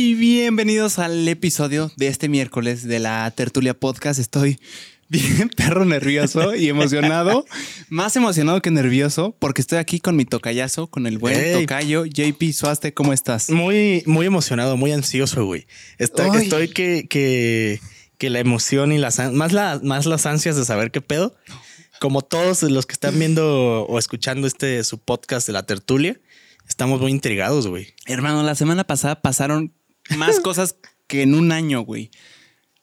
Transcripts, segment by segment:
y bienvenidos al episodio de este miércoles de la Tertulia Podcast. Estoy bien perro nervioso y emocionado, más emocionado que nervioso, porque estoy aquí con mi tocayazo, con el buen Ey. tocayo JP Suaste. ¿Cómo estás? Muy, muy emocionado, muy ansioso, güey. Estoy, que, que, que la emoción y las más, la, más las ansias de saber qué pedo. Como todos los que están viendo o escuchando este su podcast de la tertulia, estamos muy intrigados, güey. Hermano, la semana pasada pasaron más cosas que en un año, güey.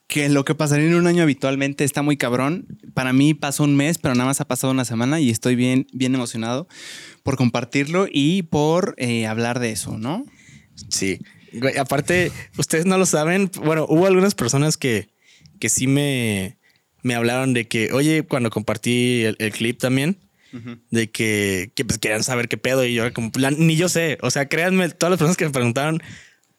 Que lo que pasaría en un año habitualmente está muy cabrón. Para mí pasó un mes, pero nada más ha pasado una semana y estoy bien, bien emocionado por compartirlo y por eh, hablar de eso, ¿no? Sí. Güey, aparte, ustedes no lo saben. Bueno, hubo algunas personas que, que sí me, me hablaron de que, oye, cuando compartí el, el clip también, de que, que pues querían saber qué pedo. Y yo, como, "La- ni yo sé. O sea, créanme, todas las personas que me preguntaron,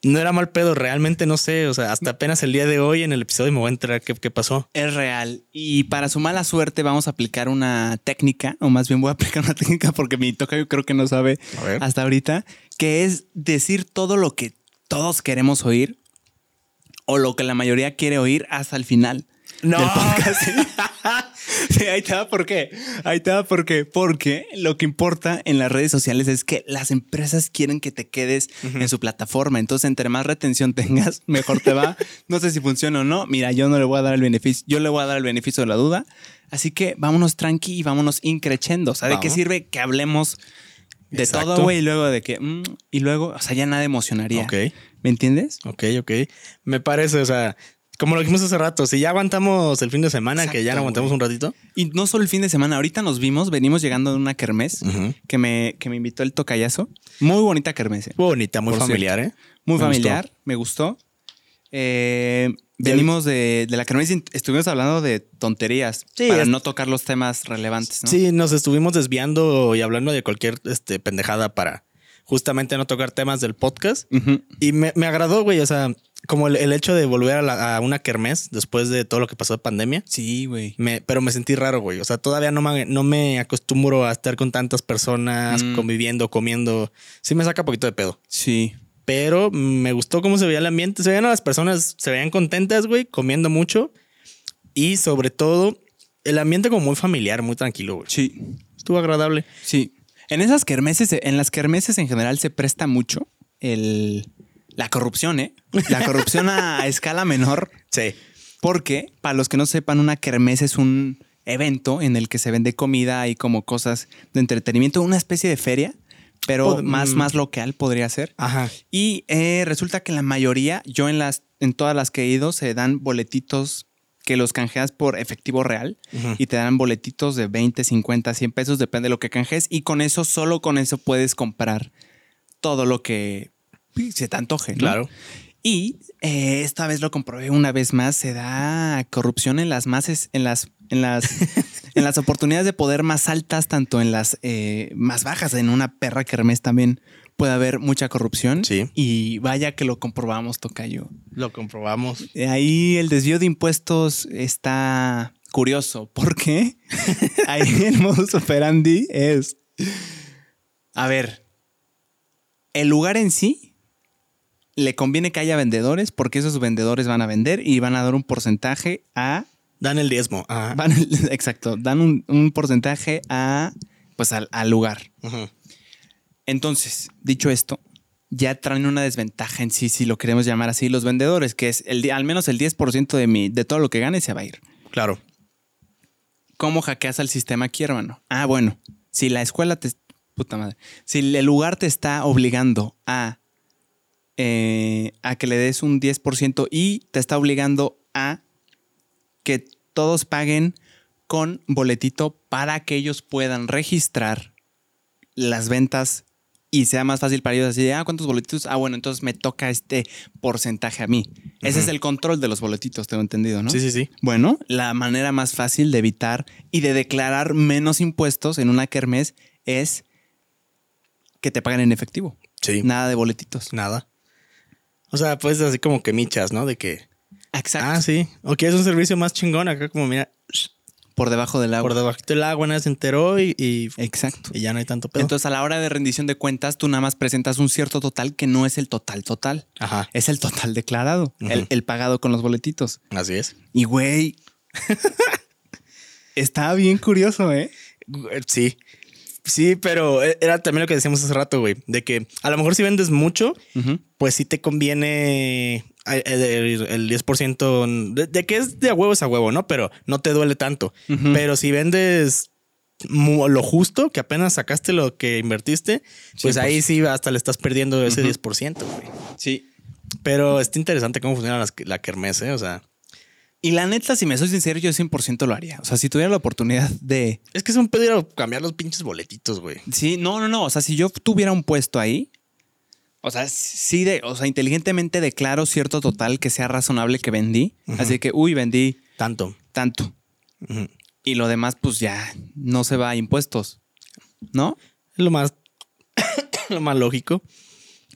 no era mal pedo, realmente no sé. O sea, hasta apenas el día de hoy en el episodio me voy a enterar qué, qué pasó. Es real. Y para su mala suerte vamos a aplicar una técnica, o más bien voy a aplicar una técnica porque mi tocayo creo que no sabe hasta ahorita, que es decir todo lo que todos queremos oír o lo que la mayoría quiere oír hasta el final. No. del podcast. Sí, ahí te va por qué. Ahí te va por qué. Porque lo que importa en las redes sociales es que las empresas quieren que te quedes en su plataforma. Entonces, entre más retención tengas, mejor te va. No sé si funciona o no. Mira, yo no le voy a dar el beneficio. Yo le voy a dar el beneficio de la duda. Así que vámonos tranqui y vámonos increchendo. O sea, ¿de qué sirve que hablemos de Exacto. todo, güey? Y luego de que... mm, y luego, o sea, ya nada emocionaría. Ok. ¿Me entiendes? Ok, ok. Me parece, o sea, como lo dijimos hace rato, si ya aguantamos el fin de semana, que ya no aguantamos güey. un ratito. Y no solo el fin de semana, ahorita nos vimos, venimos llegando de una kermés que, me, que me invitó el tocayazo. Muy bonita kermés. eh. Muy bonita, muy Por familiar, ¿eh? Muy Me familiar, me gustó. Eh, venimos de, de la kermés y estuvimos hablando de tonterías Sí, para es- no tocar los temas relevantes. ¿no? Sí, nos estuvimos desviando y hablando de cualquier este, pendejada para justamente no tocar temas del podcast. Y me, me agradó, güey. O sea, como el, el hecho de volver a, la- a una kermés después de todo lo que pasó de pandemia. Sí, güey. Pero me sentí raro, güey. O sea, todavía no me, no me acostumbro a estar con tantas personas, Mm. conviviendo, comiendo. Sí me saca poquito de pedo. Sí. Pero me gustó cómo se veía el ambiente. Se veían a las personas, se veían contentas, güey, comiendo mucho. Y sobre todo, el ambiente como muy familiar, muy tranquilo, güey. Sí. Estuvo agradable. Sí. En esas kermeses, en las kermeses en general se presta mucho el, la corrupción, ¿eh? La corrupción a, escala menor. Sí. Porque, para los que no sepan, una kermés es un evento en el que se vende comida y como cosas de entretenimiento, una especie de feria, pero Pod- más, mm. más local podría ser. Ajá. Y eh, resulta que la mayoría, yo en las, en todas las que he ido, se dan boletitos que los canjeas por efectivo real y te dan boletitos de 20, 50, 100 pesos, depende de lo que canjees. Y con eso, solo con eso puedes comprar todo lo que se te antoje. ¿no? Claro. Y eh, esta vez lo comprobé una vez más, se da corrupción en las más en las en las en las oportunidades de poder más altas, tanto en las eh, más bajas. En una perra kermés también puede haber mucha corrupción. Sí. Y vaya que lo comprobamos, Tocayo. Lo comprobamos. Eh, Ahí el desvío de impuestos está curioso, porque ahí el modus operandi es, a ver, el lugar en sí le conviene que haya vendedores porque esos vendedores van a vender y van a dar un porcentaje a, Dan el diezmo. Van- exacto, dan un, un porcentaje a, pues al, al lugar. Entonces, dicho esto, ya traen una desventaja en sí, si lo queremos llamar así, los vendedores, que es el, al menos el 10% de, mi, de todo lo que gane se va a ir. Claro. ¿Cómo hackeas al sistema aquí, hermano? Ah, bueno, si la escuela te... Puta madre. Si el lugar te está obligando a, eh, a que le des un 10% y te está obligando a que todos paguen con boletito para que ellos puedan registrar las ventas y sea más fácil para ellos así de, ah, ¿cuántos boletitos? Ah, bueno, entonces me toca este porcentaje a mí. Ese es el control de los boletitos, tengo entendido, ¿no? Sí, sí, sí. Bueno, la manera más fácil de evitar y de declarar menos impuestos en una kermés es que te paguen en efectivo. Sí. Nada de boletitos. Nada. O sea, pues así como que michas, ¿no? De que. Exacto. Ah, sí. O que es un servicio más chingón acá, como mira. por debajo del agua. Por debajo del agua, nadie se enteró y, y, Exacto. y ya no hay tanto pedo. Entonces, a la hora de rendición de cuentas, tú nada más presentas un cierto total que no es el total total. Ajá, Es el total declarado, el, el pagado con los boletitos. así es. Y güey, estaba bien curioso, ¿eh? Sí. Sí, pero era también lo que decíamos hace rato, güey, de que a lo mejor si vendes mucho, pues sí te conviene eh, el, el 10% de, de que es de a huevo es a huevo, ¿no? Pero no te duele tanto. Pero si vendes lo justo, que apenas sacaste lo que invertiste, pues 100%. ahí sí hasta le estás perdiendo ese Ujú. 10%, güey. Sí. Pero está interesante cómo funciona las- la kermés, ¿eh? O sea, Y la neta, si me soy sincero, yo 100% lo haría. O sea, si tuviera la oportunidad de... es que es un pedo cambiar los pinches boletitos, güey. Sí, no, no, no. O sea, si yo tuviera un puesto ahí, o sea, sí, de, o sea, inteligentemente declaro cierto total que sea razonable que vendí. Así que, uy, vendí Tanto. tanto. Y lo demás, pues ya no se va a impuestos. ¿No? Es lo más, lo más lógico.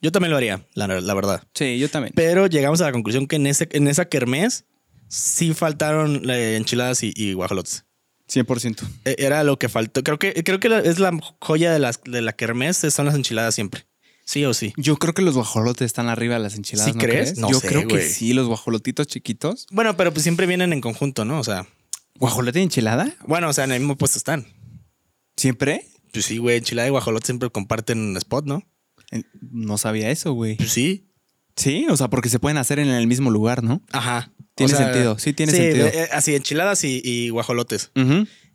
Yo también lo haría, la, la verdad. Sí, yo también. Pero llegamos a la conclusión que en, ese, en esa kermés sí faltaron eh, enchiladas y, y guajolotes. 100%. E- Era lo que faltó. Creo que, creo que es la joya de, las, de la kermés, son las enchiladas siempre. Sí o sí. Yo creo que los guajolotes están arriba de las enchiladas. ¿Sí ¿no crees? No Yo sé, creo que sí, los guajolotitos chiquitos. Bueno, pero pues siempre vienen en conjunto, ¿no? O sea, ¿Guajolote y enchilada? bueno, o sea, en el mismo puesto están. ¿Siempre? Pues sí, güey, enchilada y guajolote siempre comparten spot, ¿no? No sabía eso, güey. Pues sí. Sí, o sea, porque se pueden hacer en el mismo lugar, ¿no? Ajá. Tiene sentido, sí tiene sentido. eh, así, enchiladas y, y guajolotes.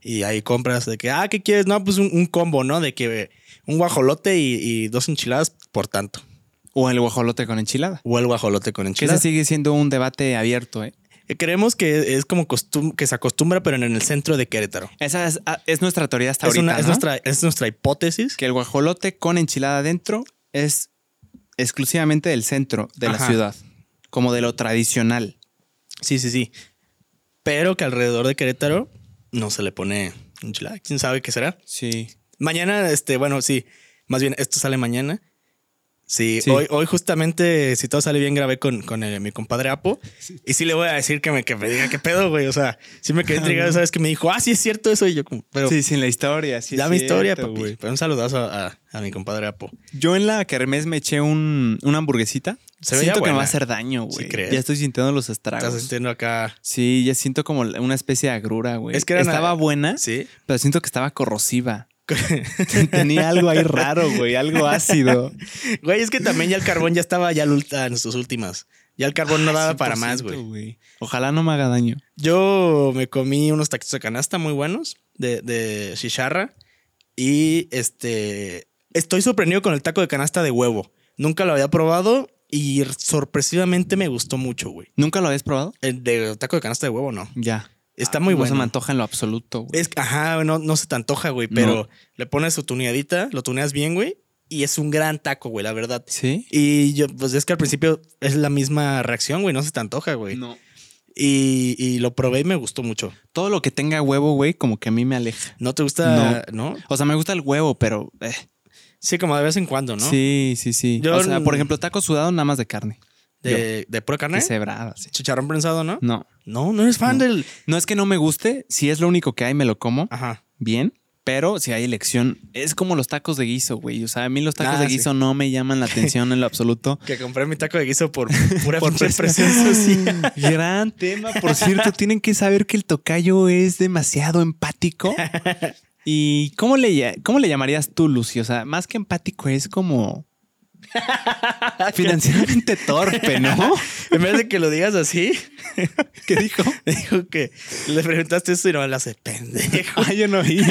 Y ahí compras de que, ah, ¿qué quieres? No, pues un, un combo, ¿no? De que un guajolote y, y dos enchiladas por tanto. O el guajolote con enchilada. O el guajolote con Que ese sigue siendo un debate abierto, ¿eh? Eh, Creemos que es como costum que se acostumbra, pero en el centro de Querétaro. Esa es, ah, es nuestra teoría hasta Es, ahorita, una- es nuestra, es nuestra hipótesis. Que el guajolote con enchilada adentro es exclusivamente del centro de la ciudad. Como de lo tradicional. Sí, sí, sí. Pero que alrededor de Querétaro no se le pone enchilada. ¿Quién sabe qué será? Sí. Mañana, este, bueno, sí. Más bien, esto sale mañana. Sí, Sí. Hoy, hoy justamente, si todo sale bien, grabé con, con el- mi compadre Apo. Y sí le voy a decir que me, que me diga qué pedo, güey. O sea, sí me quedé intrigado, ¿sabes? Que me dijo, ah, sí es cierto eso. Y yo, como, pero sí, sin la historia. Sí, es mi historia, papi. Pero un saludazo a, a- a mi compadre Apo. Yo en la kermés me eché un, una hamburguesita. Se siento que me va a hacer daño, güey. ¿Sí ya estoy sintiendo los estragos. Estás sintiendo acá. Sí, ya siento como una especie de agrura, güey. Es que estaba buena, Sí. pero siento que estaba corrosiva. Tenía algo ahí raro, güey, algo ácido. Güey, es que también ya el carbón ya estaba ya lul- en sus últimas. Ya el carbón no daba para más, 100%, güey. Ojalá no me haga daño. Yo me comí unos taquitos de canasta muy buenos de, de chicharra y este estoy sorprendido con el taco de canasta de huevo. Nunca lo había probado y sorpresivamente me gustó mucho, güey. ¿Nunca lo habías probado? El de taco de canasta de huevo no. Ya. Está muy No bueno. se me antoja en lo absoluto, güey. Es ajá, no, no se te antoja, güey, pero No. le pones su tuneadita, lo tuneas bien, güey, y es un gran taco, güey, la verdad. ¿Sí? Y yo, pues es que al principio es la misma reacción, güey, no se te antoja, güey. No. Y, y lo probé y me gustó mucho. Todo lo que tenga huevo, güey, como que a mí me aleja. ¿No te gusta? ¿No? O sea, me gusta el huevo, pero... eh, Sí, como de vez en cuando, ¿no? Sí, sí, sí. Yo o sea, por ejemplo, taco sudado nada más de carne. De, de pura carne. Deshebrada, sí. Chicharrón prensado, ¿no? No. No, no eres fan No. del. No es que no me guste. Si es lo único que hay, me lo como. Ajá. Bien. Pero si hay elección, es como los tacos de guiso, güey. O sea, a mí los tacos Ah, de sí. guiso no me llaman la atención en lo absoluto. Que compré mi taco de guiso por pura Por presión. social. Gran tema. Por cierto, tienen que saber que el tocayo es demasiado empático. ¿Y cómo le, cómo le llamarías tú, Lucy? O sea, más que empático, es como financieramente torpe, ¿no? En vez de que lo digas así, ¿Qué dijo? dijo que le preguntaste eso y no le hace pendejo. Ah, yo no oí.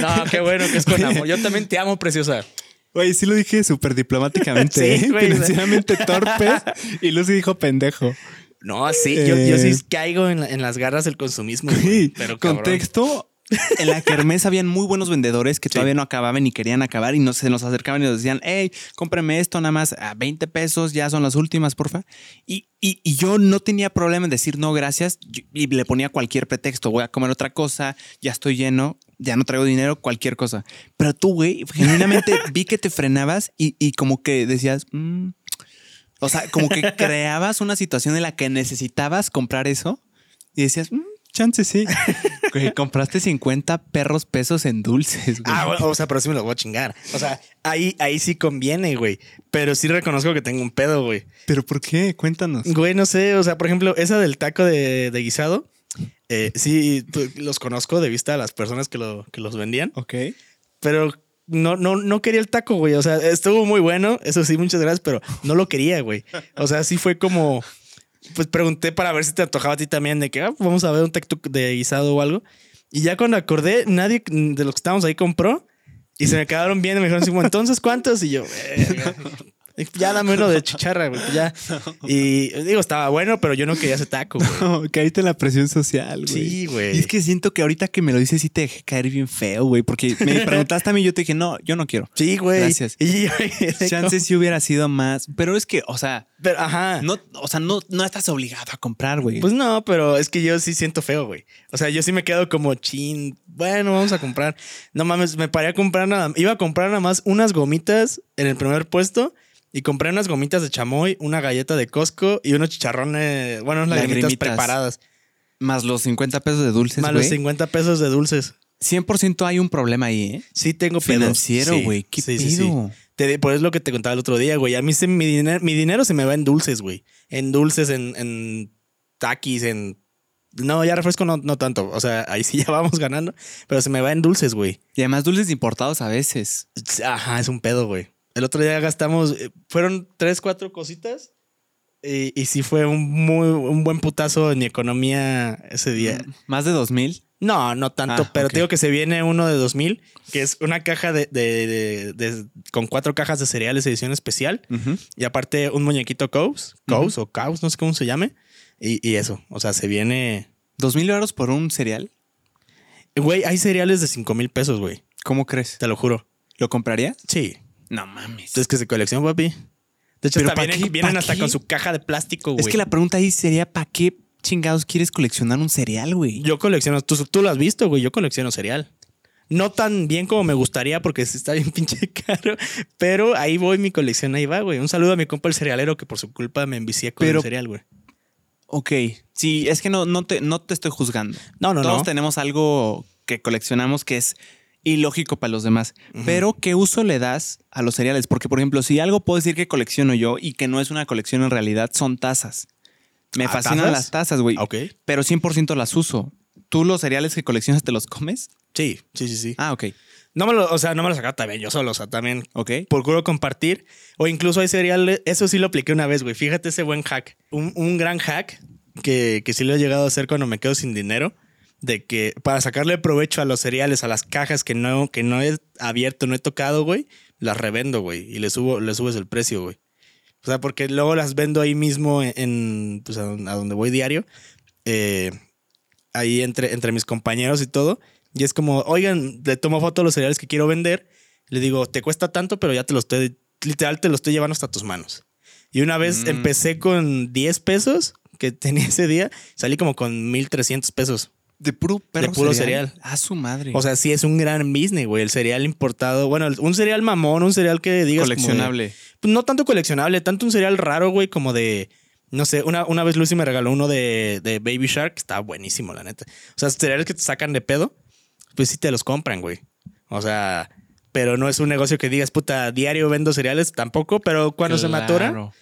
No, qué bueno que es con amor. Yo también te amo, preciosa. Oye, sí lo dije súper diplomáticamente. Sí, ¿eh? güey. Financieramente torpe. Y Lucy dijo pendejo. No, sí, yo, yo Eh. sí caigo en, la- en las garras del consumismo. güey, Sí, pero contexto. En la kermés habían muy buenos vendedores que Sí. todavía no acababan y querían acabar y no se nos acercaban y nos decían, hey, cómprame esto nada más a 20 pesos, ya son las últimas, porfa. Y, y, y yo no tenía problema en decir no, gracias. Y le ponía cualquier pretexto, voy a comer otra cosa, ya estoy lleno, ya no traigo dinero, cualquier cosa. Pero tú, güey, genuinamente vi que te frenabas y, y como que decías, "Mm". o sea, como que creabas una situación en la que necesitabas comprar eso y decías, "Mm, Chance sí. Güey, compraste 50 perros pesos en dulces, güey. Ah, bueno, o sea, pero sí me los voy a chingar. O sea, ahí, ahí sí conviene, güey. Pero sí reconozco que tengo un pedo, güey. ¿Pero por qué? Cuéntanos. Güey, no sé. O sea, por ejemplo, esa del taco de, de guisado. eh, sí, pues, los conozco de vista a las personas que, lo, que los vendían. Ok. Pero no, no, no quería el taco, güey. O sea, estuvo muy bueno. Eso sí, muchas gracias, pero no lo quería, güey. O sea, sí fue como. Pues pregunté para ver si te antojaba a ti también de que ah, vamos a ver un taco de guisado o algo. Y ya cuando acordé, nadie de los que estábamos ahí compró. Y se me quedaron viendo y me dijeron entonces, ¿cuántos? Y yo, "Verga". Ya dame uno de chicharra, güey. Ya. Y digo, estaba bueno, pero yo no quería ese taco, güey. No, caíste en la presión social, güey. Sí, güey. Y es que siento que ahorita que me lo dices sí te dejé caer bien feo, güey. Porque me preguntaste a mí yo te dije, no, yo no quiero. Sí, güey. Gracias. Y yo, Chance sí hubiera sido más. Pero es que, o sea, Pero, ajá. no, o sea, no, no estás obligado a comprar, güey. Pues no, pero es que yo sí siento feo, güey. O sea, yo sí me quedo como chin. Bueno, vamos a comprar. No mames, me paré a comprar nada. Iba a comprar nada más unas gomitas en el primer puesto y compré unas gomitas de chamoy, una galleta de Costco y unos chicharrones, bueno, unas Lagrimitas. preparadas. más los 50 pesos de dulces, Más los güey. 50 pesos de dulces. 100% hay un problema ahí, ¿eh? Sí tengo pedos. Financiero, Sí, güey. ¿Qué sí, sí, sí. pedo? Te, por eso lo que te contaba el otro día, güey. A mí se, mi, dinero, mi dinero se me va en dulces, güey. En dulces, en, en taquis, en... No, ya refresco no, no tanto. O sea, ahí sí ya vamos ganando. Pero se me va en dulces, güey. Y además dulces importados a veces. Ajá, es un pedo, güey. El otro día gastamos... eh, Fueron tres, cuatro cositas. Y, y sí fue un, muy, un buen putazo en mi economía ese día. Más de 2000. No, no tanto, Ah, pero te digo que se viene uno de 2000, que es una caja de, de- de- de- con cuatro cajas de cereales edición especial. Ujú. Y aparte un muñequito Cows, Cows o Cows, no sé cómo se llame. Y, y eso, o sea, se viene... ¿Dos mil euros por un cereal? Güey, hay cereales de 5 mil pesos, güey. ¿Cómo crees? Te lo juro. ¿Lo comprarías? Sí. No mames. Entonces que se colección, papi. De hecho, ¿Pero hasta vienen, qué? vienen ¿Pa' hasta qué? con su caja de plástico, güey. es que la pregunta ahí sería, ¿para qué chingados quieres coleccionar un cereal, güey? Yo colecciono, tú, tú lo has visto, güey, yo colecciono cereal. No tan bien como me gustaría porque está bien pinche caro, pero ahí voy, mi colección ahí va, güey. Un saludo a mi compa el cerealero que por su culpa me envicié con Pero- el cereal, güey. Ok. Sí, es que no, no, te, no te estoy juzgando. No, no, Todos no. tenemos algo que coleccionamos que es ilógico para los demás. Pero, ¿qué uso le das a los cereales? Porque, por ejemplo, si algo puedo decir que colecciono yo y que no es una colección en realidad, son tazas. Me ¿Ah, fascinan tazas? las tazas, güey. Ok. Pero 100% las uso. ¿Tú los cereales que coleccionas te los comes? Sí, sí, sí, sí. Ah, ok. No me lo, o sea, no me lo sacaba también yo solo, o sea, también Ok. procuro compartir. O incluso hay cereales, eso sí lo apliqué una vez, güey. Fíjate ese buen hack. Un, un gran hack que, que sí lo he llegado a hacer cuando me quedo sin dinero. De que para sacarle provecho a los cereales, a las cajas que no, que no he abierto, no he tocado, güey, las revendo, güey. Y le subo, le subes el precio, güey. O sea, porque luego las vendo ahí mismo en, en, pues, a, don- a donde voy diario. eh, ahí entre, entre mis compañeros y todo. Y es como, oigan, le tomo foto a los cereales que quiero vender. Le digo, te cuesta tanto, pero ya te lo estoy, literal, te lo estoy llevando hasta tus manos. Y una vez Mm. empecé con 10 pesos que tenía ese día, salí como con 1300 pesos. De puro perro puro cereal. A su madre. O sea, sí es un gran business, güey. El cereal importado. Bueno, un cereal mamón, un cereal que digas. como de- coleccionable. pues no tanto coleccionable, tanto un cereal raro, güey, como de. No sé, una, una vez Lucy me regaló uno de, de Baby Shark, que estaba buenísimo, la neta. O sea, cereales que te sacan de pedo, pues sí te los compran, güey. O sea, pero no es un negocio que digas, puta, diario vendo cereales, tampoco, pero cuando se Claro.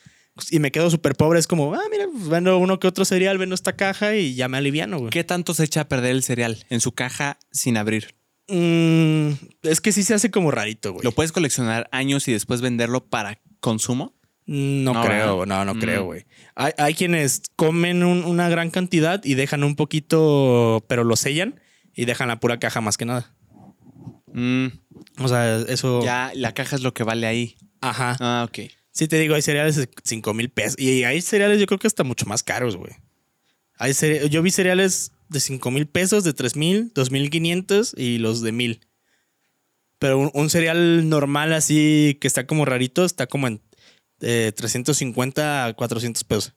Y me quedo súper pobre, es como, ah, mira, pues vendo uno que otro cereal, vendo esta caja y ya me aliviano, güey. ¿Qué tanto se echa a perder el cereal en su caja sin abrir? Mm, es que sí se hace como rarito, güey. ¿Lo puedes coleccionar años y después venderlo para consumo? No, No, creo, no, no Mm. creo, güey. Hay, hay quienes comen un- una gran cantidad y dejan un poquito, pero lo sellan y dejan la pura caja más que nada. Mm, O sea, eso. ya, la caja es lo que vale ahí. Ajá. Ah, ok. Sí, te digo, hay cereales de 5 mil pesos. Y hay cereales, yo creo que hasta mucho más caros, güey. Hay cere- yo vi cereales de 5 mil pesos, de 3 mil, 2 mil 500 y los de mil. Pero un, un cereal normal así que está como rarito está como en eh, 350 a 400 pesos.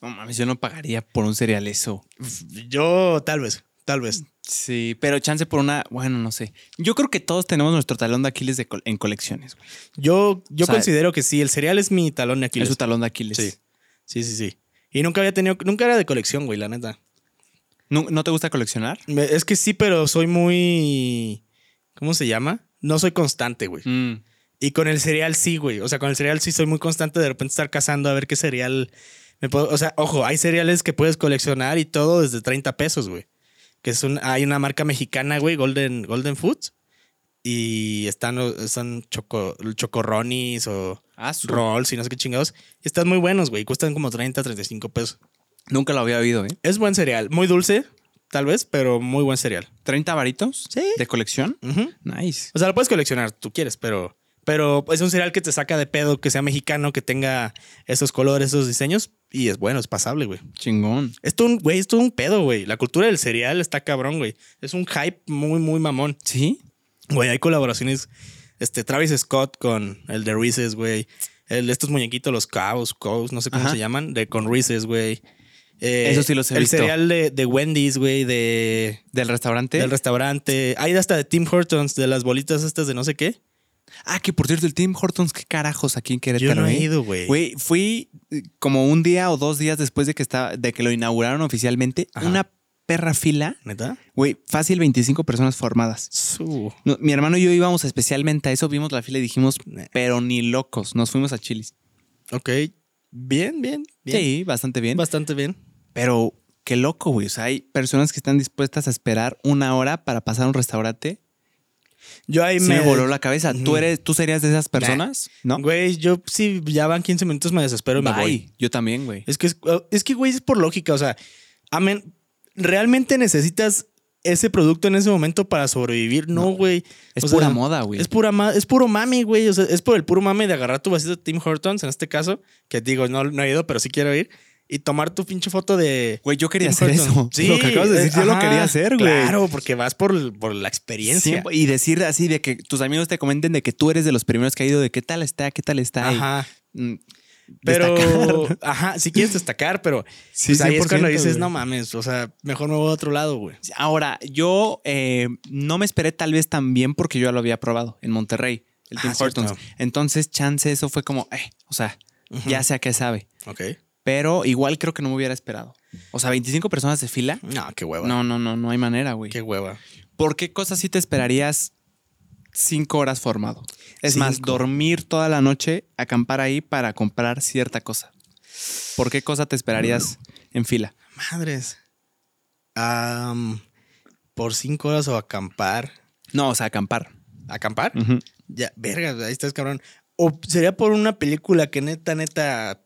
No mames, yo no pagaría por un cereal eso. Yo tal vez, tal vez. Sí, pero chance por una, bueno, no sé. Yo creo que todos tenemos nuestro talón de Aquiles de en colecciones. güey. Yo, yo O sea, considero que sí, el cereal es mi talón de Es Aquiles. su talón de Aquiles. Sí, sí, sí, sí. Y nunca había tenido, nunca era de colección, güey, la neta. ¿No, no te gusta coleccionar? Me- Es que sí, pero soy muy. ¿Cómo se llama? No soy constante, güey. Mm. Y con el cereal sí, güey. O sea, con el cereal sí soy muy constante de repente estar cazando a ver qué cereal me puedo. O sea, ojo, hay cereales que puedes coleccionar y todo desde 30 pesos, güey. Que es un, hay una marca mexicana, güey, Golden, Golden Foods. Y están, están choco, chocorronis o Ah, su- rolls y no sé qué chingados. Y están muy buenos, güey. Cuestan como 30, 35 pesos. Nunca lo había oído, ¿eh? Es buen cereal. Muy dulce, tal vez, pero muy buen cereal. ¿30 varitos? Sí. ¿De colección? Nice. O sea, lo puedes coleccionar, tú quieres, pero, pero es un cereal que te saca de pedo, que sea mexicano, que tenga esos colores, esos diseños. Y es bueno, es pasable, güey. Chingón. Esto, un, güey, esto es un pedo, güey. La cultura del cereal está cabrón, güey. Es un hype muy, muy mamón. ¿Sí? Güey, hay colaboraciones. Este, Travis Scott con el de Reese's, güey. El de estos muñequitos, los cows, cows, no sé cómo Ajá. se llaman, de con Reese's, güey. Eh, Eso sí los he el visto. cereal de, de Wendy's, güey, de, ¿Del restaurante? del restaurante. Hay hasta de Tim Hortons, de las bolitas estas de no sé qué. Ah, que por cierto, el Tim Hortons, qué carajos aquí en Querétaro, Yo no he ¿eh? ido, güey. Güey, fui eh, como un día o dos días después de que estaba, de que lo inauguraron oficialmente, Ajá. una perra fila. ¿Neta? Güey, fácil 25 personas formadas. Su. No, mi hermano y yo íbamos especialmente a eso, vimos la fila y dijimos, pero ni locos, nos fuimos a Chilis. Ok. Bien, bien, bien. Sí, bastante bien. Bastante bien. Pero qué loco, güey. O sea, hay personas que están dispuestas a esperar una hora para pasar a un restaurante. Yo ahí Sí me. me voló la cabeza. ¿Tú eres, tú serías de esas personas? ¿No? Güey, yo si ya van 15 minutos me desespero y me voy. Yo también, güey. Es que, es, es que, güey, es por lógica. O sea, amén. ¿Realmente necesitas ese producto en ese momento para sobrevivir? No, güey. Es O sea, pura moda, güey. Es pura es puro mami, güey. O sea, es por el puro mami de agarrar tu vasito de Tim Hortons, en este caso, que digo, no, no he ido, pero sí quiero ir. Y tomar tu pinche foto de. Güey, yo quería hacer eso. lo que acabas de decir, yo lo quería hacer, güey. Claro, porque vas por, por la experiencia. Siempre- y decir así de que tus amigos te comenten de que tú eres de los primeros que ha ido, de qué tal está, qué tal está. Ajá. mm, Pero, destacar. ajá, si quieres destacar, pero Sí, pues ahí es 100%, cuando dices, no mames, o sea, mejor me voy a otro lado, güey. Ahora, yo eh, no me esperé tal vez tan bien porque yo ya lo había probado en Monterrey, el Tim Ah. Hortons. Entonces, chance, eso fue como, eh, o sea, ya sé a qué sabe. Ok. Pero igual creo que no me hubiera esperado. O sea, 25 personas de fila. No, qué hueva. No, no, no, no hay manera, güey. Qué hueva. ¿Por qué cosas sí te esperarías cinco horas formado? Es más, dormir toda la noche, acampar ahí para comprar cierta cosa. ¿Por qué cosa te esperarías en fila? Madres. Por cinco horas o acampar. No, o sea, acampar. ¿Acampar? Ujú. Ya, verga, ahí estás cabrón. O sería por una película que neta, neta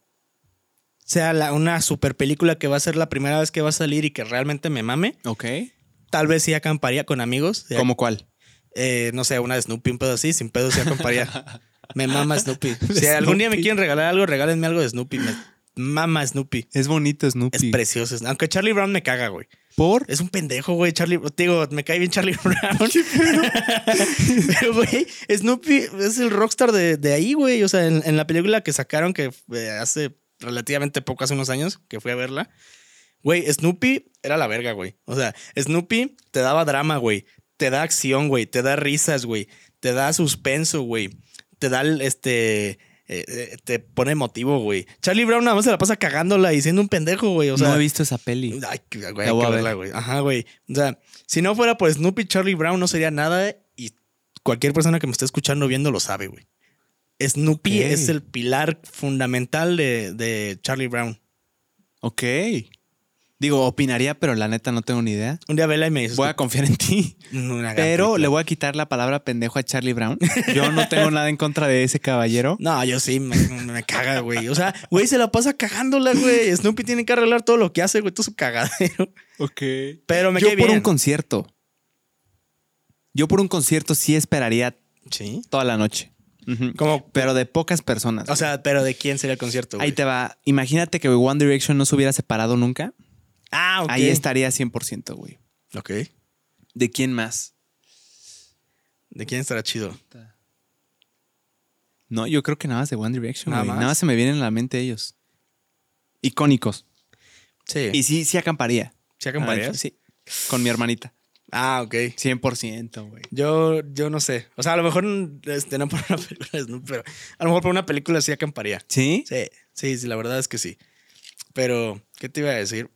sea la- una super película que va a ser la primera vez que va a salir y que realmente me mame. Ok. Tal vez sí acamparía con amigos. Ya- ¿Cómo cuál? eh, no sé, una de Snoopy, un pedo así, sin pedo sí acamparía. me mama Snoopy. Si algún día me quieren regalar algo, regálenme algo de Snoopy. Me mama Snoopy. Es bonito Snoopy. Es precioso. Aunque Charlie Brown me caga, güey. ¿Por? Es un pendejo, güey. Charlie, te digo, me cae bien Charlie Brown. Pero, güey, Snoopy es el rockstar de, de ahí, güey. O sea, en, en la película que sacaron que hace relativamente poco, hace unos años, que fui a verla. Güey, Snoopy era la verga, güey. O sea, Snoopy te daba drama, güey. Te da acción, güey. Te da risas, güey. Te da suspenso, güey. Te da este. eh, eh, te pone emotivo, güey. Charlie Brown nada más se la pasa cagándola y siendo un pendejo, güey. O sea, no he visto esa peli. Ay, güey, hay que verla, güey. Ajá, güey. O sea, si no fuera por Snoopy, Charlie Brown no sería nada y cualquier persona que me esté escuchando o viendo lo sabe, güey. Snoopy es el pilar fundamental de, de Charlie Brown. Ok. Digo, opinaría, pero la neta no tengo ni idea. Un día vela y me dices. Voy a confiar en ti. Pero le voy a quitar la palabra pendejo a Charlie Brown. Yo no tengo nada en contra de ese caballero. No, yo sí, me, me caga, güey. O sea, güey, se la pasa cagándola, güey. Snoopy tiene que arreglar todo lo que hace, güey. Todo su cagadero. Ok. Pero me Yo cae por bien. un concierto. Yo por un concierto sí esperaría Sí. toda la noche. Como, Pero de pocas personas. o sea, pero ¿de quién sería el concierto, güey? Ahí te va. Imagínate que One Direction no se hubiera separado nunca. Ah, ok. Ahí estaría 100%, güey. Ok. ¿De quién más? ¿De quién estará chido? No, yo creo que nada más de One Direction, ¿Nada güey. más? Nada más se me vienen a la mente ellos. Icónicos. Sí. Y sí, sí acamparía. ¿Sí acamparías? Sí. Con mi hermanita. Ah, ok. 100%, güey. Yo, yo no sé. O sea, a lo mejor este, no por una película de pero a lo mejor por una película sí acamparía. ¿Sí? Sí, sí, sí, la verdad es que sí. Pero, ¿qué te iba a decir?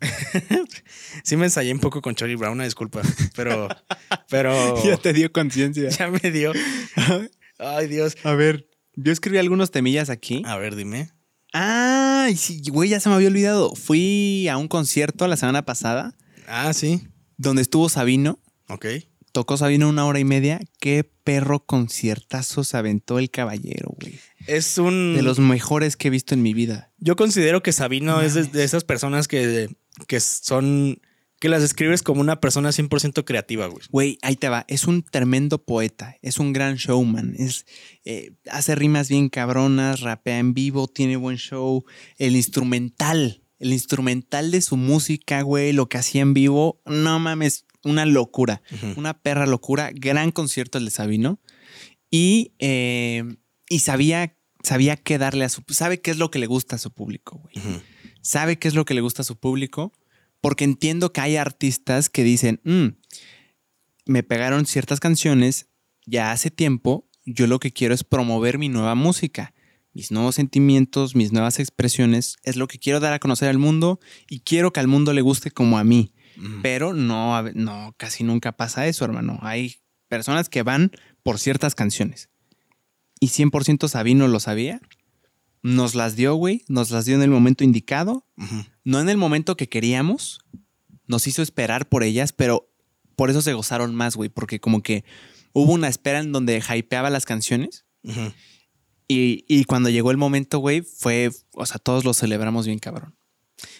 sí me ensayé un poco con Charlie Brown, una disculpa. Pero. Pero. ya te dio conciencia. ya me dio. Ay, Dios. A ver, yo escribí algunos temillas aquí. A ver, dime. Ah, sí, güey, ya se me había olvidado. Fui a un concierto la semana pasada Ah, sí. Donde estuvo Sabino. Ok. Tocó Sabino una hora y media. Qué perro conciertazo se aventó el caballero, güey. Es un. De los mejores que he visto en mi vida. Yo considero que Sabino es de, de esas personas que, que son. que las escribes como una persona 100% creativa, güey. Güey, ahí te va. Es un tremendo poeta. Es un gran showman. Es, eh, hace rimas bien cabronas, rapea en vivo, tiene buen show. El instrumental, el instrumental de su música, güey, lo que hacía en vivo, no mames, una locura. Una perra locura. Gran concierto el de Sabino. Y, eh, y sabía, sabía qué darle a su... Sabe qué es lo que le gusta a su público, güey sabe qué es lo que le gusta a su público, porque entiendo que hay artistas que dicen, "Mm, me pegaron ciertas canciones ya hace tiempo, yo lo que quiero es promover mi nueva música, mis nuevos sentimientos, mis nuevas expresiones, es lo que quiero dar a conocer al mundo y quiero que al mundo le guste como a mí, pero no, no, casi nunca pasa eso, hermano. Hay personas que van por ciertas canciones. Y 100% Sabino lo sabía. Nos las dio, güey. Nos las dio en el momento indicado. No en el momento que queríamos. Nos hizo esperar por ellas, pero por eso se gozaron más, güey. Porque como que hubo una espera en donde hypeaba las canciones. Ujú. Y, y cuando llegó el momento, güey, fue... O sea, todos lo celebramos bien, cabrón.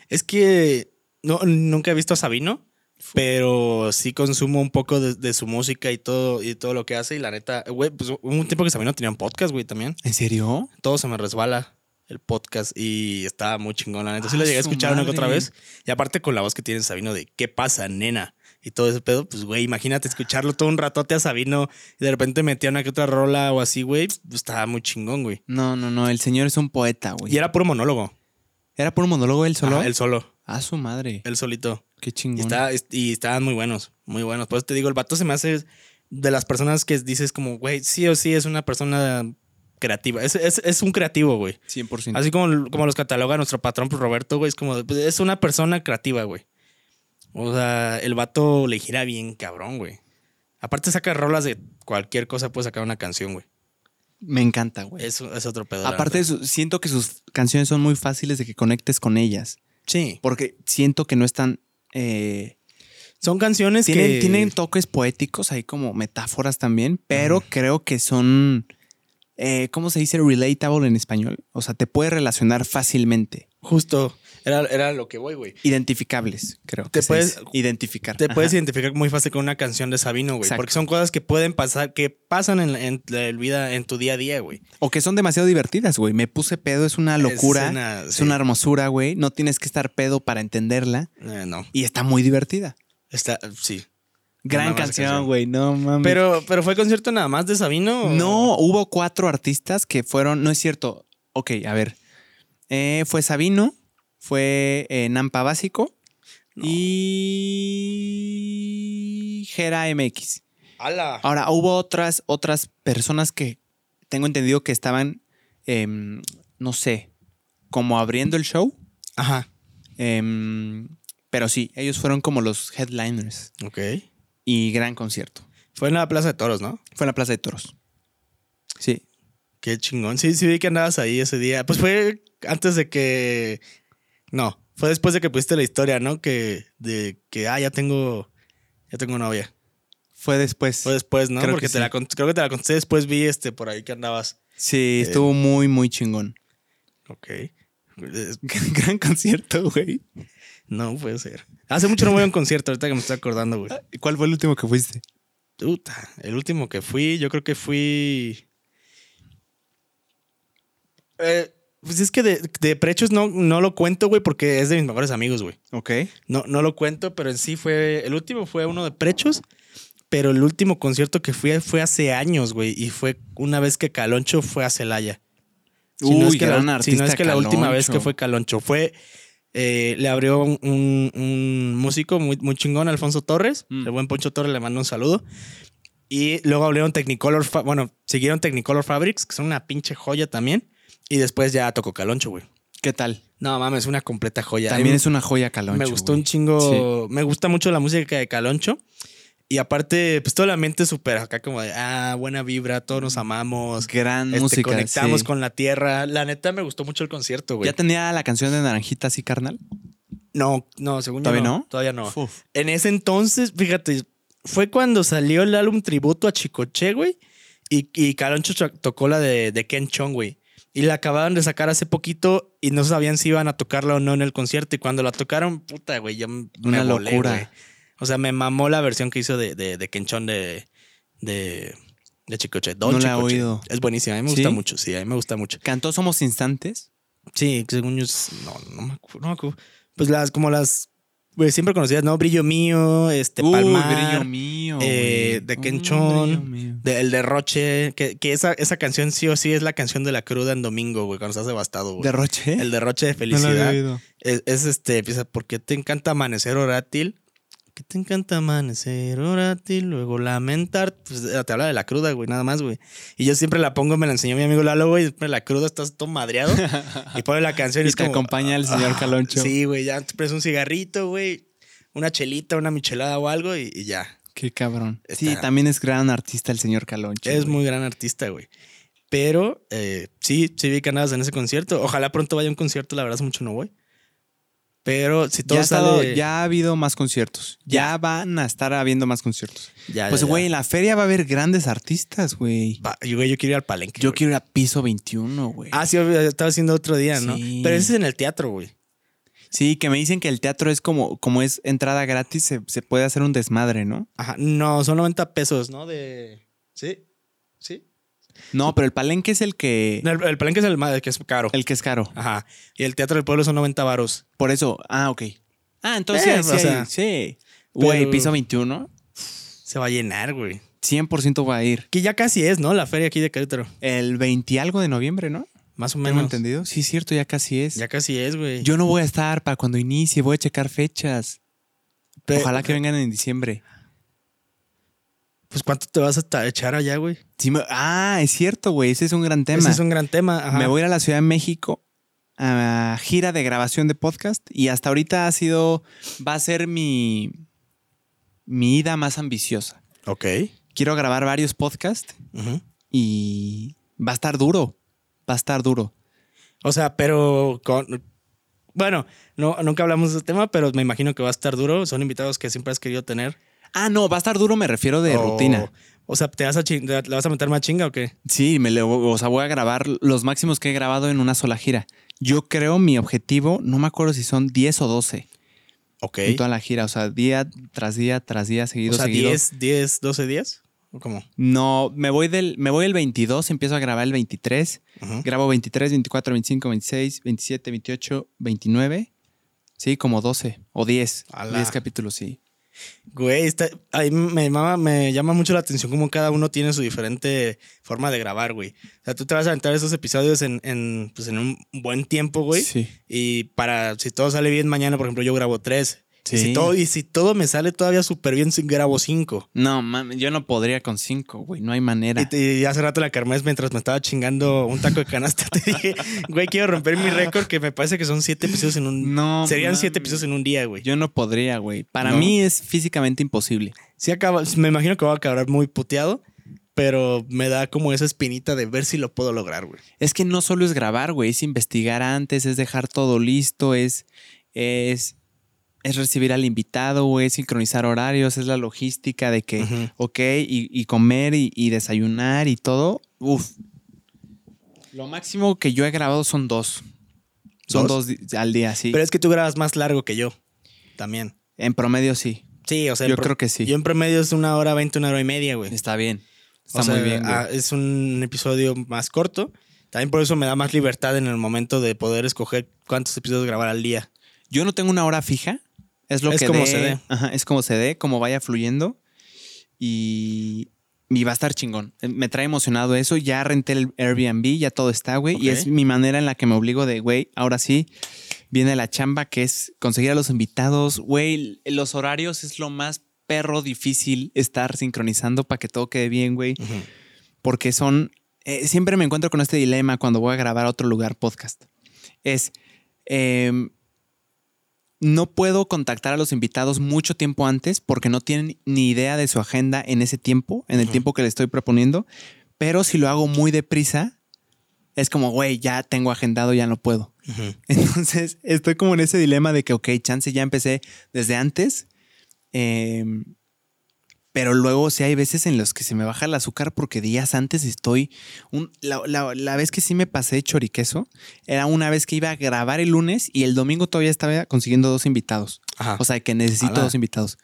Es que no, nunca he visto a Sabino, pero sí consumo un poco de, de su música y todo, y todo lo que hace. Y la neta, güey, pues hubo un tiempo que Sabino tenía un podcast, güey, también. ¿En serio? Todo se me resbala el podcast y estaba muy chingón, la neta. Sí Ah, lo llegué a escuchar una que otra vez. Y aparte con la voz que tiene Sabino de ¿qué pasa, nena? Y todo ese pedo, pues, güey, imagínate escucharlo todo un ratote a Sabino y de repente metía una que otra rola o así, güey, pues estaba muy chingón, güey. No, no, no. El señor es un poeta, güey. Y era puro monólogo. ¿Era un monólogo él solo? Ajá, él solo, Ah, su madre. él solito. Qué Y, chingón. está, y estaban muy buenos, muy buenos. Por eso te digo, el vato se me hace de las personas que dices como, güey, sí o sí es una persona creativa. Es, es, es un creativo, güey. 100%. Así como, como los cataloga nuestro patrón pues, Roberto, güey. Es como, pues, es una persona creativa, güey. O sea, el vato le gira bien cabrón, güey. Aparte saca rolas de cualquier cosa, puede sacar una canción, güey. Me encanta, güey. Eso es otro pedo. Aparte, eso, siento que sus canciones son muy fáciles de que conectes con ellas. Sí. Porque siento que no están. eh, Son canciones tienen, que... tienen toques poéticos, hay como metáforas también, pero creo que son. eh, ¿Cómo se dice relatable en español? O sea, te puedes relacionar fácilmente. Justo. Era, era lo que voy, güey. Identificables, creo. Te que puedes- identificar. Te Ajá. puedes identificar muy fácil con una canción de Sabino, güey. Porque son cosas que pueden pasar, que pasan en, en la vida, en tu día a día, güey. O que son demasiado divertidas, güey. Me puse pedo, es una locura. Es una- Es sí. una hermosura, güey. No tienes que estar pedo para entenderla. Eh, no. Y está muy divertida. Está, sí. Gran canción, canción. güey. No mames. Pero, pero fue concierto nada más de Sabino. o- No, hubo cuatro artistas que fueron. No es cierto. Ok, a ver. Eh, fue Sabino, fue eh, Nampa Básico y Gera MX. ¡Hala! Ahora, hubo otras, otras personas que tengo entendido que estaban, em, no sé, como abriendo el show. Ajá. em, pero sí, ellos fueron como los headliners Ok. y gran concierto. Fue en la Plaza de Toros, ¿no? Fue en la Plaza de Toros. Sí. Qué chingón. Sí, sí vi que andabas ahí ese día. Pues fue antes de que. No, fue después de que pusiste la historia, ¿no? Que de que ah, ya tengo. Ya tengo novia. Fue después. Fue después, ¿no? Creo Porque que te sí. la creo que te la conté después, vi este por ahí que andabas. Sí, estuvo muy, muy chingón. Ok. Gran concierto, güey. No puede ser. Hace mucho no voy a un concierto, ahorita que me estoy acordando, güey. ¿Cuál fue el último que fuiste? Puta, el último que fui, yo creo que fui. Eh, pues es que de, de prechos no, no lo cuento, güey, porque es de mis mejores amigos, güey. Ok. No, no lo cuento, pero en sí fue. El último fue uno de prechos, pero el último concierto que fui fue hace años, güey, y fue una vez que Caloncho fue a Celaya. Si no es Uy, que la, gran si no artista es que la última vez que fue Caloncho fue. eh, le abrió un, un- un músico muy, muy chingón, Alfonso Torres. Mm. El buen Poncho Torres le mando un saludo. Y luego abrieron Technicolor. Bueno, siguieron Technicolor Fabrics, que son una pinche joya también. Y después ya tocó Caloncho, güey. ¿Qué tal? No mames, es una completa joya. También es una joya Caloncho. Me gustó güey. un chingo. Me gusta mucho la música de Caloncho. Y aparte, pues toda la mente súper acá como de, ah, buena vibra, todos nos amamos. Gran este, música. conectamos sí. con la tierra. La neta me gustó mucho el concierto, güey. ¿Ya tenía la canción de Naranjita así, carnal? No, no, según yo ¿Todavía no. no? Todavía no. Uf. En ese entonces, fíjate, fue cuando salió el álbum tributo a Chicoche, güey. Y, y Caloncho cho- tocó la de, de Ken Chong, güey. Y la acababan de sacar hace poquito y no sabían si iban a tocarla o no en el concierto. Y cuando la tocaron, puta, güey, yo me Una volé, locura. güey. O sea, me mamó la versión que hizo de, de, de Ken Chong de, de, de Chicoche. Don No la he oído. Es buenísima. A mí me ¿Sí? gusta mucho. Sí, a mí me gusta mucho. ¿Cantó Somos Instantes? Sí, según yo, no, no me acuerdo. No me acuerdo. Pues las, como las, güey, siempre conocidas, ¿no? Brillo mío, este, Uy, Palmar. brillo mío. eh, de brillo mío. de- el derroche, que, que esa, esa canción sí o sí es la canción de la cruda en domingo, güey, cuando estás devastado, güey. ¿Derroche? El derroche de No lo había felicidad. oído. es, es este, empieza, ¿por qué te encanta amanecer orátil? ¿Qué te encanta amanecer orátil? Luego lamentar. Pues te habla de la cruda, güey, nada más, güey. Y yo siempre la pongo, me la enseñó mi amigo Lalo, güey. Siempre la cruda, estás todo madreado. y pone la canción y, Y es te como. acompaña el señor ah, Caloncho. Sí, güey, ya te pones un cigarrito, güey. Una chelita, una michelada o algo y, y ya. Qué cabrón. Sí, también es gran artista el señor Caloncho. Es güey. muy gran artista, güey. Pero eh, sí, sí vi ganadas en ese concierto. Ojalá pronto vaya a un concierto, la verdad, hace mucho no voy. Pero si todo ya, ha estado- sale. ya ha habido más conciertos. Ya. van a estar habiendo más conciertos. ya, Pues, güey, en la feria va a haber grandes artistas, güey. Yo, güey, yo quiero ir al palenque. Yo quiero ir a piso 21, güey. Ah, sí, estaba haciendo otro día, ¿no? Pero ese es en el teatro, güey. Sí, que me dicen que el teatro es como, como es entrada gratis, se, se puede hacer un desmadre, ¿no? Ajá. No, son 90 pesos, ¿no? De. Sí. Sí. No, pero el palenque es el que, el, el palenque es el, el que es caro. el que es caro. Ajá. Y el teatro del pueblo son 90 varos. Por eso, ah, ok. Ah, entonces Eh, sí, o hay- sea, sí. Güey, pero- piso 21, Se va a llenar, güey. 100% va a ir. Que ya casi es, ¿no? La feria aquí de Querétaro. El 20 y algo de noviembre, ¿no? Más o menos. entendido. Sí, es cierto, ya casi es. Ya casi es, güey. Yo no voy a estar para cuando inicie, voy a checar fechas. Pe- Ojalá que vengan en diciembre. Pues cuánto te vas a echar allá, güey. Sí me- ah, es cierto, güey. Ese es un gran tema. Ese es un gran tema. Ajá. Me voy a ir a la Ciudad de México a gira de grabación de podcast y hasta ahorita ha sido, va a ser mi, mi ida más ambiciosa. Ok. Quiero grabar varios podcasts y va a estar duro. Va a estar duro. O sea, pero con. Bueno, no, nunca hablamos de ese tema, pero me imagino que va a estar duro. Son invitados que siempre has querido tener. Ah, no, va a estar duro, me refiero de O- rutina. O sea, ¿te vas a ¿le vas a meter más chinga o qué? Sí, me le- o sea, voy a grabar los máximos que he grabado en una sola gira. Yo creo mi objetivo, no me acuerdo si son 10 o 12 Ok. en toda la gira. O sea, día tras día, tras día, O seguido, sea, seguido. 10, 10, 12 días. ¿O cómo? No, me voy del, me voy el 22, empiezo a grabar el 23, Ujú. grabo 23, 24, 25, 26, 27, 28, 29. Sí, como 12 o 10. Ala. 10 capítulos, sí. Güey, está, ahí me, mama- me llama mucho la atención cómo cada uno tiene su diferente forma de grabar, güey. O sea, tú te vas a aventar esos episodios en, en, pues, en un buen tiempo, güey. Sí. Y para, si todo sale bien mañana, por ejemplo, yo grabo tres. Sí. si todo, y si todo me sale todavía súper bien, grabo cinco. No, mames, yo no podría con 5, güey, no hay manera. Y, te- y hace rato la Carmes, mientras me estaba chingando un taco de canasta, te dije, güey, quiero romper mi récord, que me parece que son siete episodios en un... No, serían siete episodios en un día, güey. Yo no podría, güey. Para ¿No? mí es físicamente imposible. Sí acaba, me imagino que voy a acabar muy puteado, pero me da como esa espinita de ver si lo puedo lograr, güey. Es que no solo es grabar, güey, es investigar antes, es dejar todo listo, es, es, es recibir al invitado, es sincronizar horarios, es la logística de que, Ujú. ok, y, y comer y, y desayunar y todo. Uf. Lo máximo que yo he grabado son dos. Son ¿Dos? al día, sí. Pero es que tú grabas más largo que yo, también. en promedio sí. Sí, o sea, Yo creo que sí. Yo en promedio es una hora veinte, una hora y media, güey. Está bien. Está O sea, muy bien, ah, es un episodio más corto. También por eso me da más libertad en el momento de poder escoger cuántos episodios grabar al día. Yo no tengo una hora fija. Es lo Es que como dé- se dé. Ajá, es como se dé, como vaya fluyendo. Y, y va a estar chingón. Eh, Me trae emocionado eso. Ya renté el Airbnb, ya todo está, güey. Y es mi manera en la que me obligo de, güey, ahora sí, viene la chamba que es conseguir a los invitados. Güey, los horarios es lo más perro difícil estar sincronizando para que todo quede bien, güey. Porque son... eh, siempre me encuentro con este dilema cuando voy a grabar a otro lugar podcast. Es em, no puedo contactar a los invitados mucho tiempo antes porque no tienen ni idea de su agenda en ese tiempo, en el tiempo que le estoy proponiendo. Pero si lo hago muy deprisa, es como, güey, ya tengo agendado, ya no puedo. Entonces estoy como en ese dilema de que, ok, chance ya empecé desde antes. em, pero luego sí hay veces en los que se me baja el azúcar porque días antes estoy... un- la, la- la vez que sí me pasé choriqueso era una vez que iba a grabar el lunes y el domingo todavía estaba consiguiendo dos invitados. Ajá. O sea, que necesito dos invitados.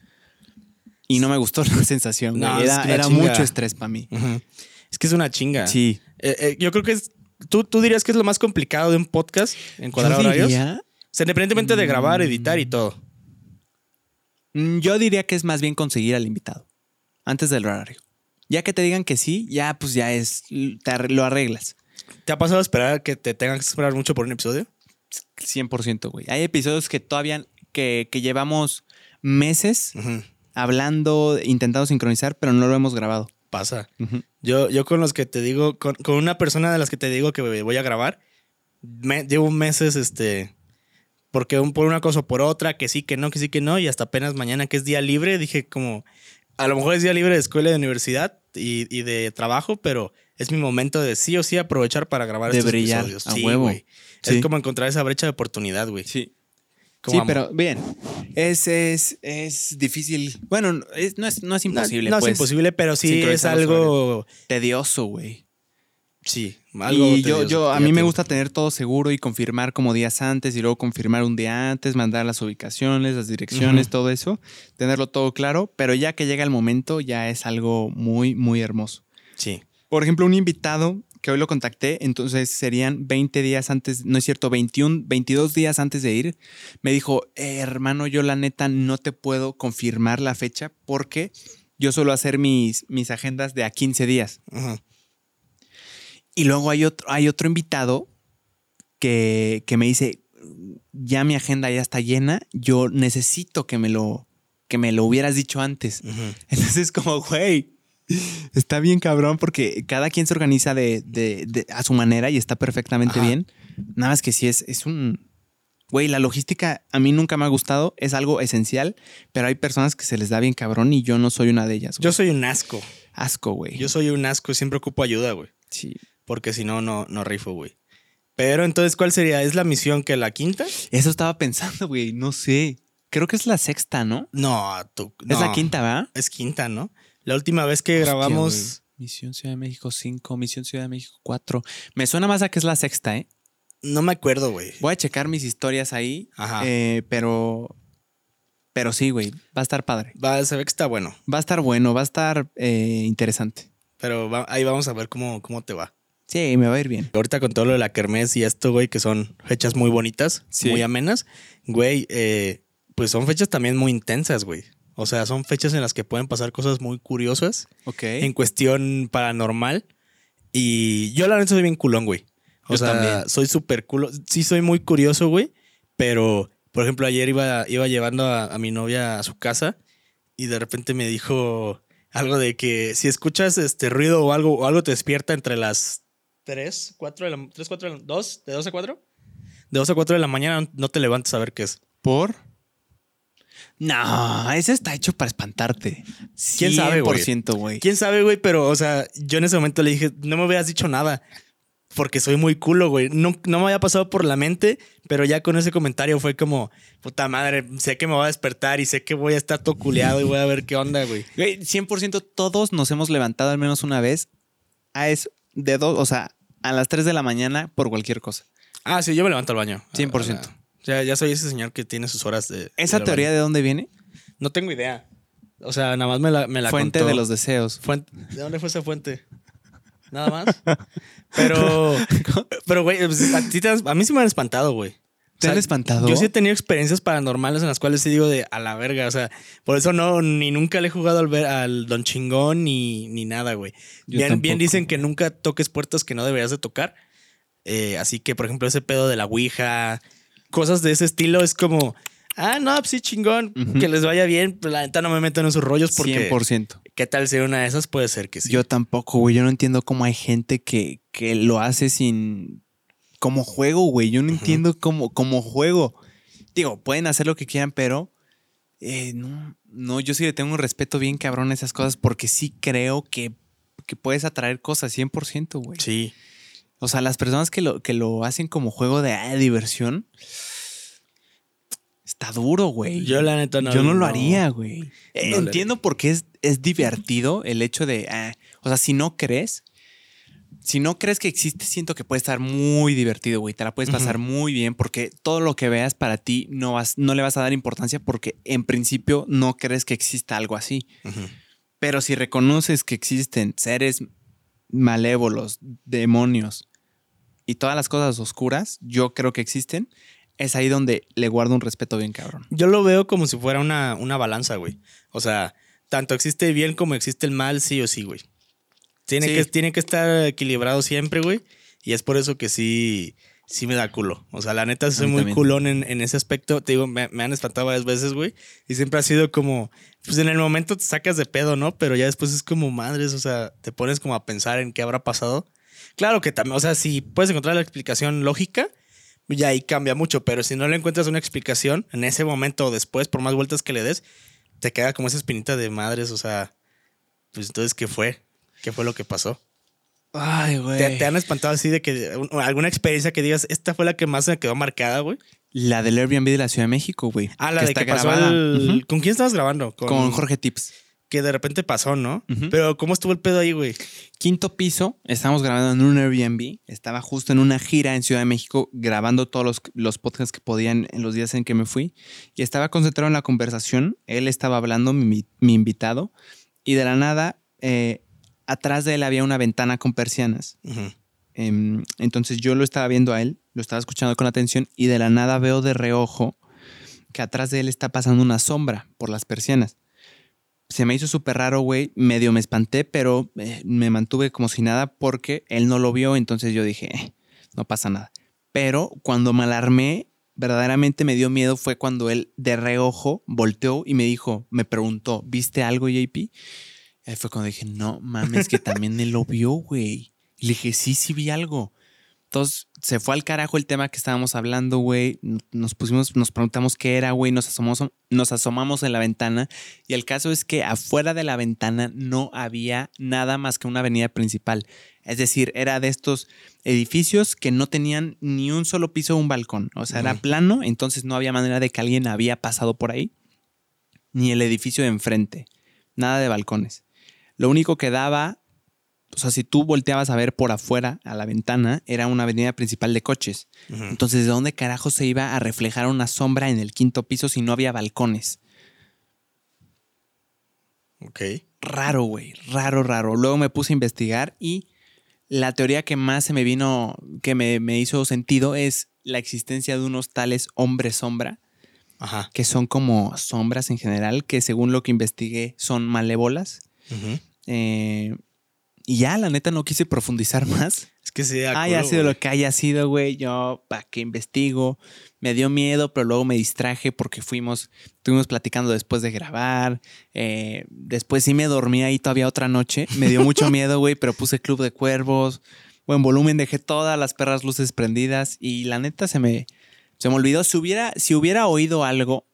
Y no me gustó la sensación. es era que mucho estrés para mí. Es que es una chinga. Sí. Eh, eh, yo creo que es. ¿tú, tú dirías que es lo más complicado de un podcast en cuadrar horarios. diría- O sea, independientemente de grabar, editar y todo. Mm, Yo diría que es más bien conseguir al invitado antes del horario. Ya que te digan que sí, ya pues ya es, te lo arreglas. ¿Te ha pasado esperar que te tengan que esperar mucho por un episodio? 100%, güey. Hay episodios que todavía, que, que llevamos meses hablando, intentando sincronizar, pero no lo hemos grabado. Pasa. Yo, yo con los que te digo, con, con una persona de las que te digo que voy a grabar, me- llevo meses, este, porque un, por una cosa o por otra, que sí, que no, que sí, que no, y hasta apenas mañana que es día libre, dije como, a lo mejor es día libre de escuela y de universidad y, y de trabajo, pero es mi momento de sí o sí aprovechar para grabar De estos brillar, episodios. a Sí, huevo. Sí. Es como encontrar esa brecha de oportunidad, güey. Sí. Como Sí, amo. pero bien. Es, es, es difícil. Bueno, es- no, es, no es imposible. No, pues. es imposible, pero sí es algo. Tedioso, güey. Sí, algo. y yo, yo, a mí me gusta tener todo seguro y confirmar como días antes y luego confirmar un día antes, mandar las ubicaciones, las direcciones, todo eso, tenerlo todo claro, pero ya que llega el momento ya es algo muy, muy hermoso. Sí. Por ejemplo, un invitado que hoy lo contacté, entonces serían 20 días antes, no es cierto, 21, 22 días antes de ir, me dijo, "Eh, hermano, yo la neta no te puedo confirmar la fecha porque yo suelo hacer mis, mis agendas de a 15 días. Ujú. Y luego hay otro, hay otro invitado que, que me dice, ya mi agenda ya está llena, yo necesito que me lo, que me lo hubieras dicho antes. Entonces como, güey, está bien cabrón porque cada quien se organiza de, de- de- a su manera y está perfectamente Ajá. bien. Nada más que sí es, es un... Güey, la logística a mí nunca me ha gustado, es algo esencial, pero hay personas que se les da bien cabrón y yo no soy una de ellas. güey. Yo soy un asco. Asco, güey. Yo soy un asco y siempre ocupo ayuda, güey. Sí. Porque si no, no, no rifo, güey. Pero entonces, ¿cuál sería? ¿Es la misión que la quinta? Eso estaba pensando, güey, no sé. Creo que es la sexta, ¿no? No, tú. Es la quinta, ¿verdad? Es quinta, ¿no? La última vez que Hostia, grabamos. Misión Ciudad de México 5, Misión Ciudad de México 4. Me suena más a que es la sexta, ¿eh? No me acuerdo, güey. Voy a checar mis historias ahí, Ajá. eh, pero... Pero sí, güey, va a estar padre. Va, se ve que está bueno. Va a estar bueno, va a estar eh, interesante. Pero va- ahí vamos a ver cómo, cómo te va. Sí, me va a ir bien. Ahorita con todo lo de la kermés y esto, güey, que son fechas muy bonitas, Sí. muy amenas, güey, eh, pues son fechas también muy intensas, güey. O sea, son fechas en las que pueden pasar cosas muy curiosas Ok. en cuestión paranormal. Y yo la neta soy bien culón, güey. O Yo sea, también. soy súper culo. Sí soy muy curioso, güey. Pero, por ejemplo, ayer iba, iba llevando a, a mi novia a su casa y de repente me dijo algo de que si escuchas este ruido o algo, o algo te despierta entre las 3, 4 de la... 3, 4 de la... 2, de 2 a 4. De 2 a 4 de la mañana no te levantes a ver qué es. ¿Por? No, ese está hecho para espantarte. ¿Quién sabe, güey? 100%, güey. ¿Quién sabe, güey? Pero, o sea, yo en ese momento le dije, no me hubieras dicho nada. Porque soy muy culo, güey. No, no me había pasado por la mente, pero ya con ese comentario fue como, puta madre, sé que me voy a despertar y sé que voy a estar todo culeado y voy a ver qué onda, güey. Güey, 100% todos nos hemos levantado al menos una vez a eso, de dos, o sea, a las 3 de la mañana por cualquier cosa. Ah, sí, yo me levanto al baño. 100%. Ah, Ya, ya soy ese señor que tiene sus horas de. ¿Esa de teoría baño. de dónde viene? No tengo idea. O sea, nada más me la, me la Fuente contó. de los deseos. Fuente- ¿De dónde fue esa fuente? Nada más. Pero, pero, güey, pues, a mí sí me han espantado, güey. ¿Te han espantado? Yo sí he tenido experiencias paranormales en las cuales sí digo de a la verga. O sea, por eso no, ni nunca le he jugado al, ver, al Don Chingón ni, ni nada, güey. Bien, dicen que nunca toques puertas que no deberías de tocar. Eh, así que, por ejemplo, ese pedo de la Ouija, cosas de ese estilo es como, ah, no, pues sí, chingón, que les vaya bien. Pero la neta no me meto en esos rollos porque, 100%. ¿qué tal si una de esas puede ser que sí? Yo tampoco, güey. Yo no entiendo cómo hay gente que, que lo hace sin. Como juego, güey. Yo no entiendo cómo, como juego. Digo, pueden hacer lo que quieran, pero eh, no, no, yo sí le tengo un respeto bien cabrón a esas cosas porque sí creo que, que puedes atraer cosas 100%, güey. Sí. O sea, las personas que lo, que lo hacen como juego de ah, diversión, está duro, güey. Yo la neta no. Yo no lo haría, güey. No Entiendo por qué es, es divertido el hecho de, ah, o sea, si no crees, si no crees que existe, siento que puede estar muy divertido, güey. Te la puedes pasar muy bien porque todo lo que veas para ti no, vas, no le vas a dar importancia porque en principio no crees que exista algo así. Pero si reconoces que existen seres malévolos, demonios y todas las cosas oscuras, yo creo que existen, es ahí donde le guardo un respeto bien cabrón. Yo lo veo como si fuera una, una balanza, güey. O sea, tanto existe el bien como existe el mal, sí o sí, güey. Tiene, Sí. que, tiene que estar equilibrado siempre, güey. Y es por eso que sí, sí me da culo. O sea, la neta soy muy también. culón en, en ese aspecto. Te digo, me, me han espantado varias veces, güey. Y siempre ha sido como, pues en el momento te sacas de pedo, ¿no? Pero ya después es como madres, o sea, te pones como a pensar en qué habrá pasado. Claro que también, o sea, si puedes encontrar la explicación lógica, ya ahí cambia mucho. Pero si no le encuentras una explicación en ese momento o después, por más vueltas que le des, te queda como esa espinita de madres, o sea, pues entonces, ¿qué fue? ¿Qué fue lo que pasó? Ay, güey. ¿Te, te han espantado así de que un- alguna experiencia que digas, esta fue la que más me quedó marcada, güey? La del Airbnb de la Ciudad de México, güey. Ah, la de está que pasó grabada. ¿Con quién estabas grabando? Con... Jorge Tips. Que de repente pasó, ¿no? Pero ¿cómo estuvo el pedo ahí, güey? Quinto piso, estábamos grabando en un Airbnb. Estaba justo en una gira en Ciudad de México grabando todos los, los podcasts que podían en los días en que me fui. Y estaba concentrado en la conversación. Él estaba hablando, mi, mi invitado. Y de la nada, eh, atrás de él había una ventana con persianas. Em, entonces yo lo estaba viendo a él, lo estaba escuchando con atención y de la nada veo de reojo que atrás de él está pasando una sombra por las persianas. Se me hizo súper raro, güey. Medio me espanté, pero eh, me mantuve como si nada porque él no lo vio. Entonces yo dije, "Eh, no pasa nada. Pero cuando me alarmé, verdaderamente me dio miedo fue cuando él de reojo volteó y me dijo, me preguntó, ¿viste algo, JP? Ahí fue cuando dije, no mames, que también él lo vio, güey. Y le dije, sí, sí vi algo. Entonces se fue al carajo el tema que estábamos hablando, güey. Nos pusimos, nos preguntamos qué era, güey. Nos asomamos, nos asomamos en la ventana. Y el caso es que afuera de la ventana no había nada más que una avenida principal. Es decir, era de estos edificios que no tenían ni un solo piso o un balcón. O sea, era plano, entonces no había manera de que alguien había pasado por ahí. Ni el edificio de enfrente. Nada de balcones. Lo único que daba o sea, si tú volteabas a ver por afuera a la ventana, era una avenida principal de coches. Entonces, ¿de dónde carajo se iba a reflejar una sombra en el quinto piso si no había balcones? Ok. Raro, güey. Raro, raro. Luego me puse a investigar y la teoría que más se me vino, que me, me hizo sentido es la existencia de unos tales hombres sombra, Ajá. que son como sombras en general, que según lo que investigué son malévolas. Ujú. Eh, y ya, la neta, no quise profundizar más. Es que sí, da haya culo, sido lo que haya sido, güey. Yo, ¿para qué investigo? Me dio miedo, pero luego me distraje porque fuimos, estuvimos platicando después de grabar. Eh, después sí me dormí ahí todavía otra noche. Me dio mucho miedo, güey, pero puse Club de Cuervos. Buen volumen, dejé todas las perras luces prendidas y la neta se me, se me olvidó. Si hubiera, si hubiera oído algo,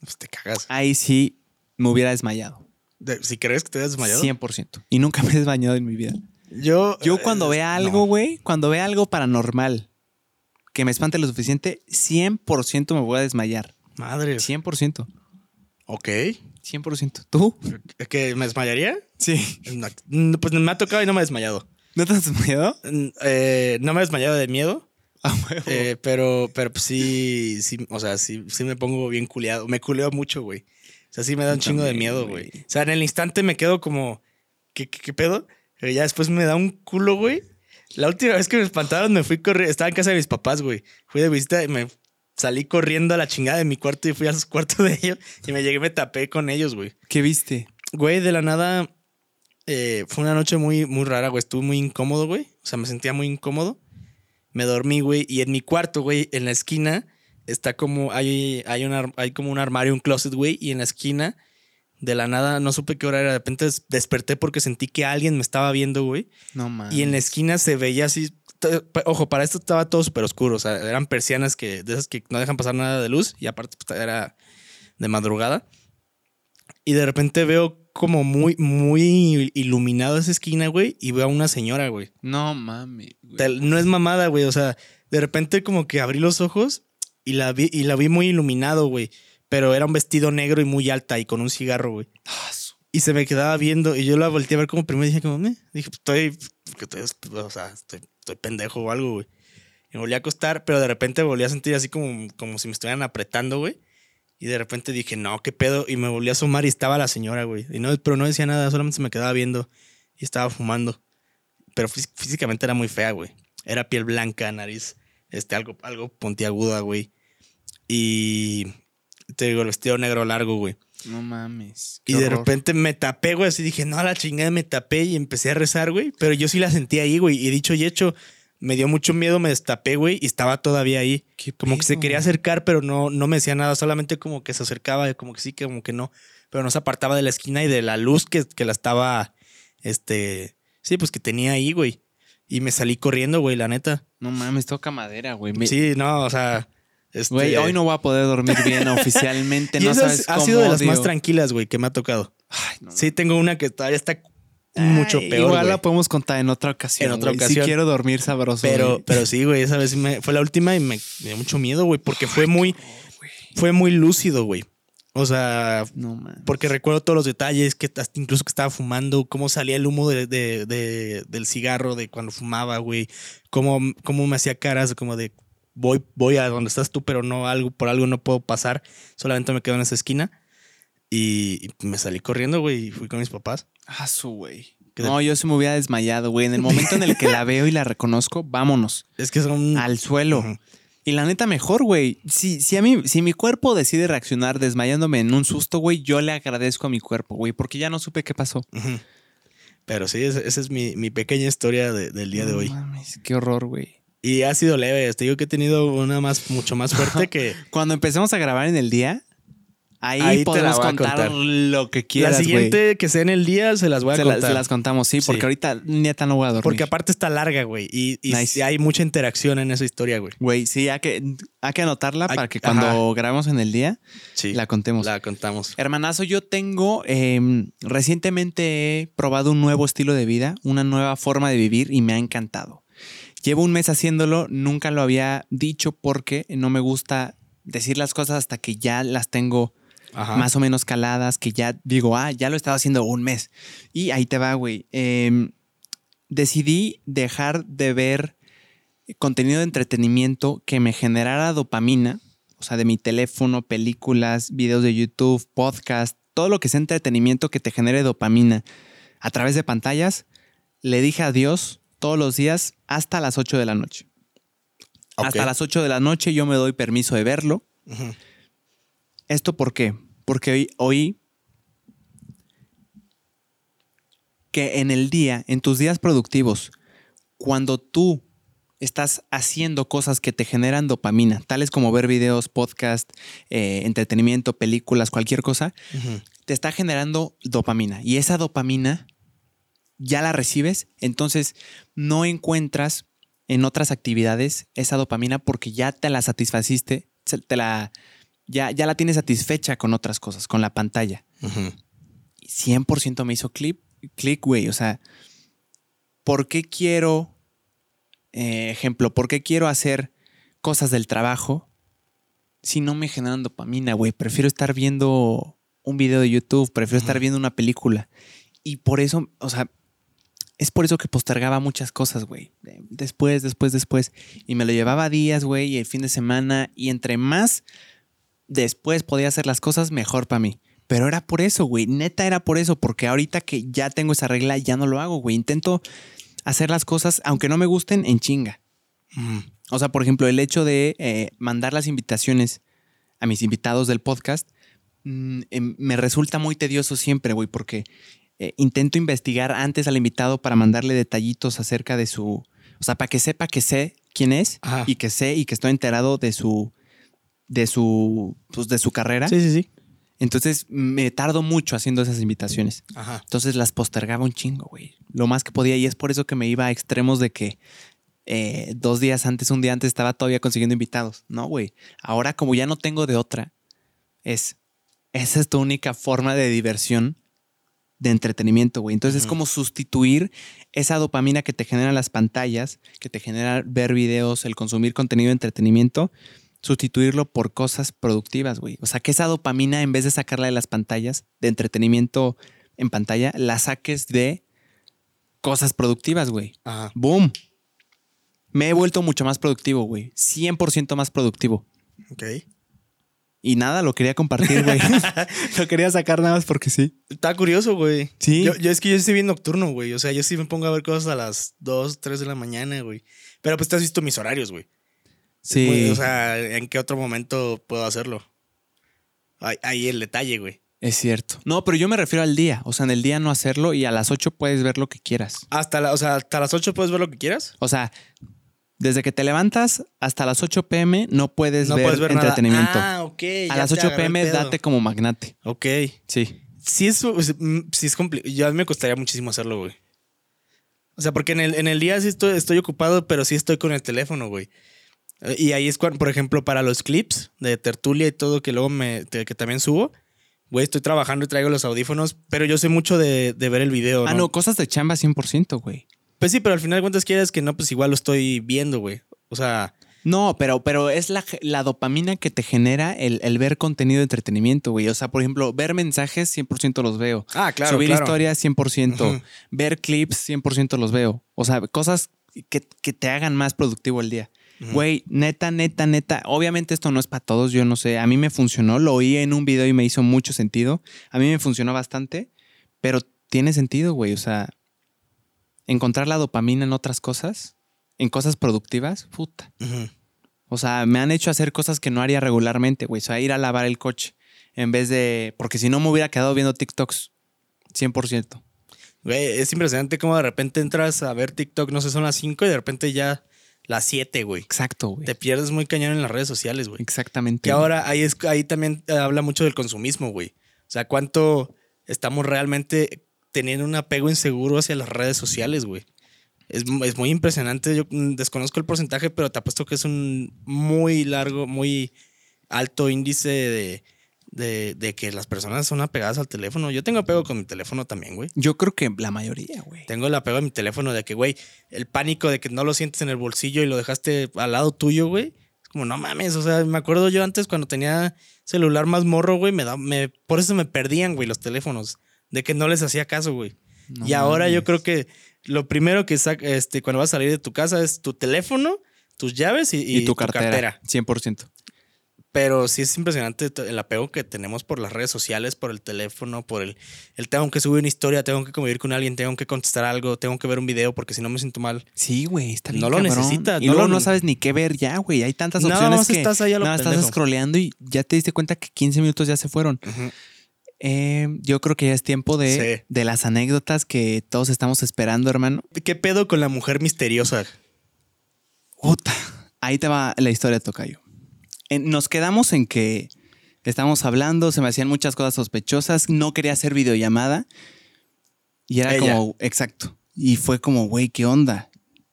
Pues te cagas. ahí sí me hubiera desmayado. De- si crees que te has desmayado. 100%. Y nunca me he desmayado en mi vida. Yo, Yo cuando eh, vea algo, no. güey, cuando vea algo paranormal que me espante lo suficiente, 100% me voy a desmayar. Madres. 100%. Ok. 100%. ¿Tú? ¿Que me desmayaría? Sí. No, pues me ha tocado y no me he desmayado. ¿No te has desmayado? Eh, no me he desmayado de miedo, Ah, eh, pero, pero pues sí, sí, o sea, sí, sí me pongo bien culeado. Me culeo mucho, güey. O sea, sí me da un chingo de miedo, güey. O sea, en el instante me quedo como, ¿qué, qué, qué pedo? Pero ya después me da un culo, güey. La última vez que me espantaron me fui corriendo, estaba en casa de mis papás, güey. Fui de visita y me salí corriendo a la chingada de mi cuarto y fui a su cuarto de ellos y me llegué y me tapé con ellos, güey. ¿Qué viste? Güey, de la nada, eh, fue una noche muy, muy rara, güey. Estuve muy incómodo, güey. O sea, me sentía muy incómodo. Me dormí, güey. Y en mi cuarto, güey, en la esquina, está como, hay, hay, un hay como un armario, un closet, güey. Y en la esquina, de la nada, no supe qué hora era. De repente des- desperté porque sentí que alguien me estaba viendo, güey. No mames. Y en la esquina se veía así, ojo, para esto estaba todo súper oscuro. O sea, eran persianas que, de esas que no dejan pasar nada de luz. Y aparte pues, era de madrugada. Y de repente veo como muy, muy iluminado esa esquina, güey. Y veo a una señora, güey. No mames. No es mamada, güey. O sea, de repente como que abrí los ojos y la vi, y la vi muy iluminado, güey. Pero era un vestido negro y muy alta y con un cigarro, güey. Ah, Y se me quedaba viendo y yo la volteé a ver como primero y dije como, "Meh". dije, pues, estoy, estoy, o sea, estoy, estoy pendejo o algo, güey. Y me volví a acostar, pero de repente volví a sentir así como, como si me estuvieran apretando, güey. Y de repente dije, no, qué pedo. Y me volví a asomar y estaba la señora, güey. Y no, pero no decía nada, solamente se me quedaba viendo y estaba fumando. Pero fí- físicamente era muy fea, güey. Era piel blanca, nariz, este, algo, algo puntiaguda, güey. Y te digo, el vestido negro largo, güey. No mames. Y de horror. repente me tapé, güey. Así dije, no, a la chingada me tapé y empecé a rezar, güey. Pero yo sí la sentí ahí, güey. Y dicho y hecho, me dio mucho miedo, me destapé, güey. Y estaba todavía ahí. ¿Qué Como que se quería acercar, pero no, no me decía nada. Solamente como que se acercaba, como que sí, como que no. Pero no se apartaba de la esquina y de la luz que, que la estaba, este... Sí, pues que tenía ahí, güey. Y me salí corriendo, güey, la neta. No mames, toca madera, güey. Me- Sí, no, o sea... Este, Güey, hoy no voy a poder dormir bien oficialmente. Y no sabes es- ha cómo sido de las más tranquilas, güey, que me ha tocado. Ay, no Sí, tengo una que todavía está mucho Ay, peor. Igual la podemos contar en otra ocasión. En otra ocasión. Sí quiero dormir sabroso. Pero, pero sí, güey, esa vez me- fue la última y me, me dio mucho miedo, güey, porque fue muy, fue muy lúcido, güey. O sea, No porque recuerdo todos los detalles, que hasta incluso que estaba fumando, cómo salía el humo de, de- de- del cigarro de cuando fumaba, güey. Cómo, cómo me hacía caras como de voy, voy a donde estás tú, pero no algo, por algo no puedo pasar. Solamente me quedo en esa esquina. Y, y me salí corriendo, güey, y fui con mis papás. Ah, su güey. No, yo se me hubiera desmayado, güey. En el momento en el que la veo y la reconozco, vámonos. Es que son. Al suelo. Y la neta, mejor, güey. Si, si a mí, si mi cuerpo decide reaccionar desmayándome en un susto, güey, yo le agradezco a mi cuerpo, güey, porque ya no supe qué pasó. Pero sí, esa, esa es mi, mi pequeña historia de- del día de hoy. mames, qué horror, güey. Y ha sido leve. Te digo que he tenido una más, mucho más fuerte que. Cuando empecemos a grabar en el día, ahí, Ahí te la podemos a contar, contar. lo que la quieras, güey. siguiente que sea en el día se las voy a Se, la- contar. se las contamos, sí, porque Sí. ahorita neta no voy a dormir. Porque aparte está larga, güey. Y, y Nice. hay mucha interacción en esa historia, güey. Güey, sí, hay que, hay que anotarla Hay- para que cuando ajá. grabemos en el día Sí. la contemos. La contamos. Hermanazo, yo tengo, eh, recientemente he probado un nuevo estilo de vida, una nueva forma de vivir y me ha encantado. Llevo un mes haciéndolo, nunca lo había dicho porque no me gusta decir las cosas hasta que ya las tengo Ajá. más o menos caladas, que ya digo, ah, ya lo he estado haciendo un mes. Y ahí te va, güey. Eh, decidí dejar de ver contenido de entretenimiento que me generara dopamina, o sea, de mi teléfono, películas, videos de YouTube, podcast, todo lo que sea entretenimiento que te genere dopamina a través de pantallas, le dije adiós todos los días hasta las 8 de la noche. Hasta las 8 de la noche yo me doy permiso de verlo. ¿Esto por qué? Porque hoy, hoy que en el día, en tus días productivos, cuando tú estás haciendo cosas que te generan dopamina, tales como ver videos, podcast, eh, entretenimiento, películas, cualquier cosa, te está generando dopamina. Y esa dopamina ya la recibes, entonces no encuentras en otras actividades esa dopamina porque ya te la satisfaciste, te la, ya, ya la tienes satisfecha con otras cosas, con la pantalla. Ujú. 100% me hizo clip, click, güey. O sea, ¿por qué quiero, eh, ejemplo, por qué quiero hacer cosas del trabajo si no me generan dopamina, güey? Prefiero estar viendo un video de YouTube, prefiero estar viendo una película. Y por eso, o sea, es por eso que postergaba muchas cosas, güey. De- Después, después, después. Y me lo llevaba días, güey, y el fin de semana. Y entre más después podía hacer las cosas, mejor para mí. Pero era por eso, güey. Neta era por eso, porque ahorita que ya tengo esa regla, ya no lo hago, güey. Intento hacer las cosas, aunque no me gusten, en chinga. Ujú. O sea, por ejemplo, el hecho de eh, mandar las invitaciones a mis invitados del podcast mm, em, me resulta muy tedioso siempre, güey, porque eh, intento investigar antes al invitado para mandarle detallitos acerca de su. O sea, para que sepa que sé quién es Ajá. y que sé y que estoy enterado de su. de su. Pues de su carrera. Sí, sí, sí. Entonces me tardo mucho haciendo esas invitaciones. Ajá. Entonces las postergaba un chingo, güey. Lo más que podía y es por eso que me iba a extremos de que eh, dos días antes, un día antes, estaba todavía consiguiendo invitados. No, güey. Ahora, como ya no tengo de otra, es. Esa es tu única forma de diversión, de entretenimiento, güey. Entonces es como sustituir esa dopamina que te generan las pantallas, que te genera ver videos, el consumir contenido de entretenimiento, sustituirlo por cosas productivas, güey. O sea, que esa dopamina, en vez de sacarla de las pantallas, de entretenimiento en pantalla, la saques de cosas productivas, güey. Ajá. ¡Boom! Me he vuelto mucho más productivo, güey. 100% más productivo. Ok. Y nada, lo quería compartir, güey. lo quería sacar nada más porque sí. Está curioso, güey. Sí. Yo, yo es que yo estoy bien nocturno, güey. O sea, yo sí me pongo a ver cosas a las 2, 3 de la mañana, güey. Pero pues te has visto mis horarios, güey. Sí. Güey, O sea, ¿en qué otro momento puedo hacerlo? Ahí, ahí el detalle, güey. es cierto. No, pero yo me refiero al día. O sea, en el día no hacerlo y a las 8 puedes ver lo que quieras. Hasta, la, o sea, hasta las 8 puedes ver lo que quieras. O sea, desde que te levantas hasta las 8 pm no puedes, No ver, puedes ver nada. entretenimiento. Ah, ok. a ya las te 8 agarré el pm date como magnate. Ok. Sí. Sí es, mm, sí es complicado. Yo a mí me costaría muchísimo hacerlo, güey. O sea, porque en el, en el día sí estoy, estoy ocupado, pero sí estoy con el teléfono, güey. Y ahí es cuando, por ejemplo, para los clips de tertulia y todo que luego me, que también subo, güey, estoy trabajando y traigo los audífonos, pero yo sé mucho de, de ver el video. Ah, no, cosas de chamba 100%, güey. Pues sí, pero al final de cuentas quieres que no, pues igual lo estoy viendo, güey. O sea, No, pero, pero es la, la dopamina que te genera el, el ver contenido de entretenimiento, güey. O sea, por ejemplo, ver mensajes 100% los veo. ah, claro, Subir claro. historias 100%. Ujú. Ver clips 100% los veo. O sea, cosas que, que te hagan más productivo el día. Güey, neta, neta, neta. Obviamente esto no es para todos, yo no sé. A mí me funcionó, lo oí en un video y me hizo mucho sentido. A mí me funcionó bastante, pero tiene sentido, güey. O sea, encontrar la dopamina en otras cosas, en cosas productivas, puta. O sea, me han hecho hacer cosas que no haría regularmente, güey. O sea, ir a lavar el coche en vez de... Porque si no me hubiera quedado viendo TikToks. 100%. Güey, es impresionante cómo de repente entras a ver TikTok, no sé, son las 5 y de repente ya las 7, güey. Exacto, güey. Te pierdes muy cañón en las redes sociales, güey. Exactamente. Que ahora ahí, es, ahí también habla mucho del consumismo, güey. O sea, cuánto estamos realmente teniendo un apego inseguro hacia las redes sociales, güey. Es, es muy impresionante. Yo desconozco el porcentaje, pero te apuesto que es un muy largo, muy alto índice de, de, de que las personas son apegadas al teléfono. Yo tengo apego con mi teléfono también, güey. Yo creo que la mayoría, güey. Tengo el apego a mi teléfono de que, güey, el pánico de que no lo sientes en el bolsillo y lo dejaste al lado tuyo, güey. Es como, no mames, o sea, me acuerdo yo antes cuando tenía celular más morro, güey, me da, me, por eso me perdían, güey, los teléfonos, de que no les hacía caso, güey. No y ahora yo creo que lo primero que saca, este, cuando vas a salir de tu casa es tu teléfono, tus llaves y, Y, tu, cartera, 100%. Pero sí es impresionante el apego que tenemos por las redes sociales, por el teléfono, por el, el tengo que subir una historia, tengo que convivir con alguien, tengo que contestar algo, tengo que ver un video porque si no me siento mal. Sí, güey, está bien No lo necesitas, Y no luego lo- no sabes ni qué ver ya, güey. Hay tantas opciones más que estás ahí a lo nada, estás scrolleando y ya te diste cuenta que 15 minutos ya se fueron. Eh, yo creo que ya es tiempo de, Sí. de las anécdotas que todos estamos esperando, hermano. ¿Qué pedo con la mujer misteriosa? Puta, ahí te va la historia, Tocayo. Eh, Nos quedamos en que estábamos hablando, se me hacían muchas cosas sospechosas, no quería hacer videollamada. Y era Ella. como, exacto. Y fue como, güey, ¿qué onda?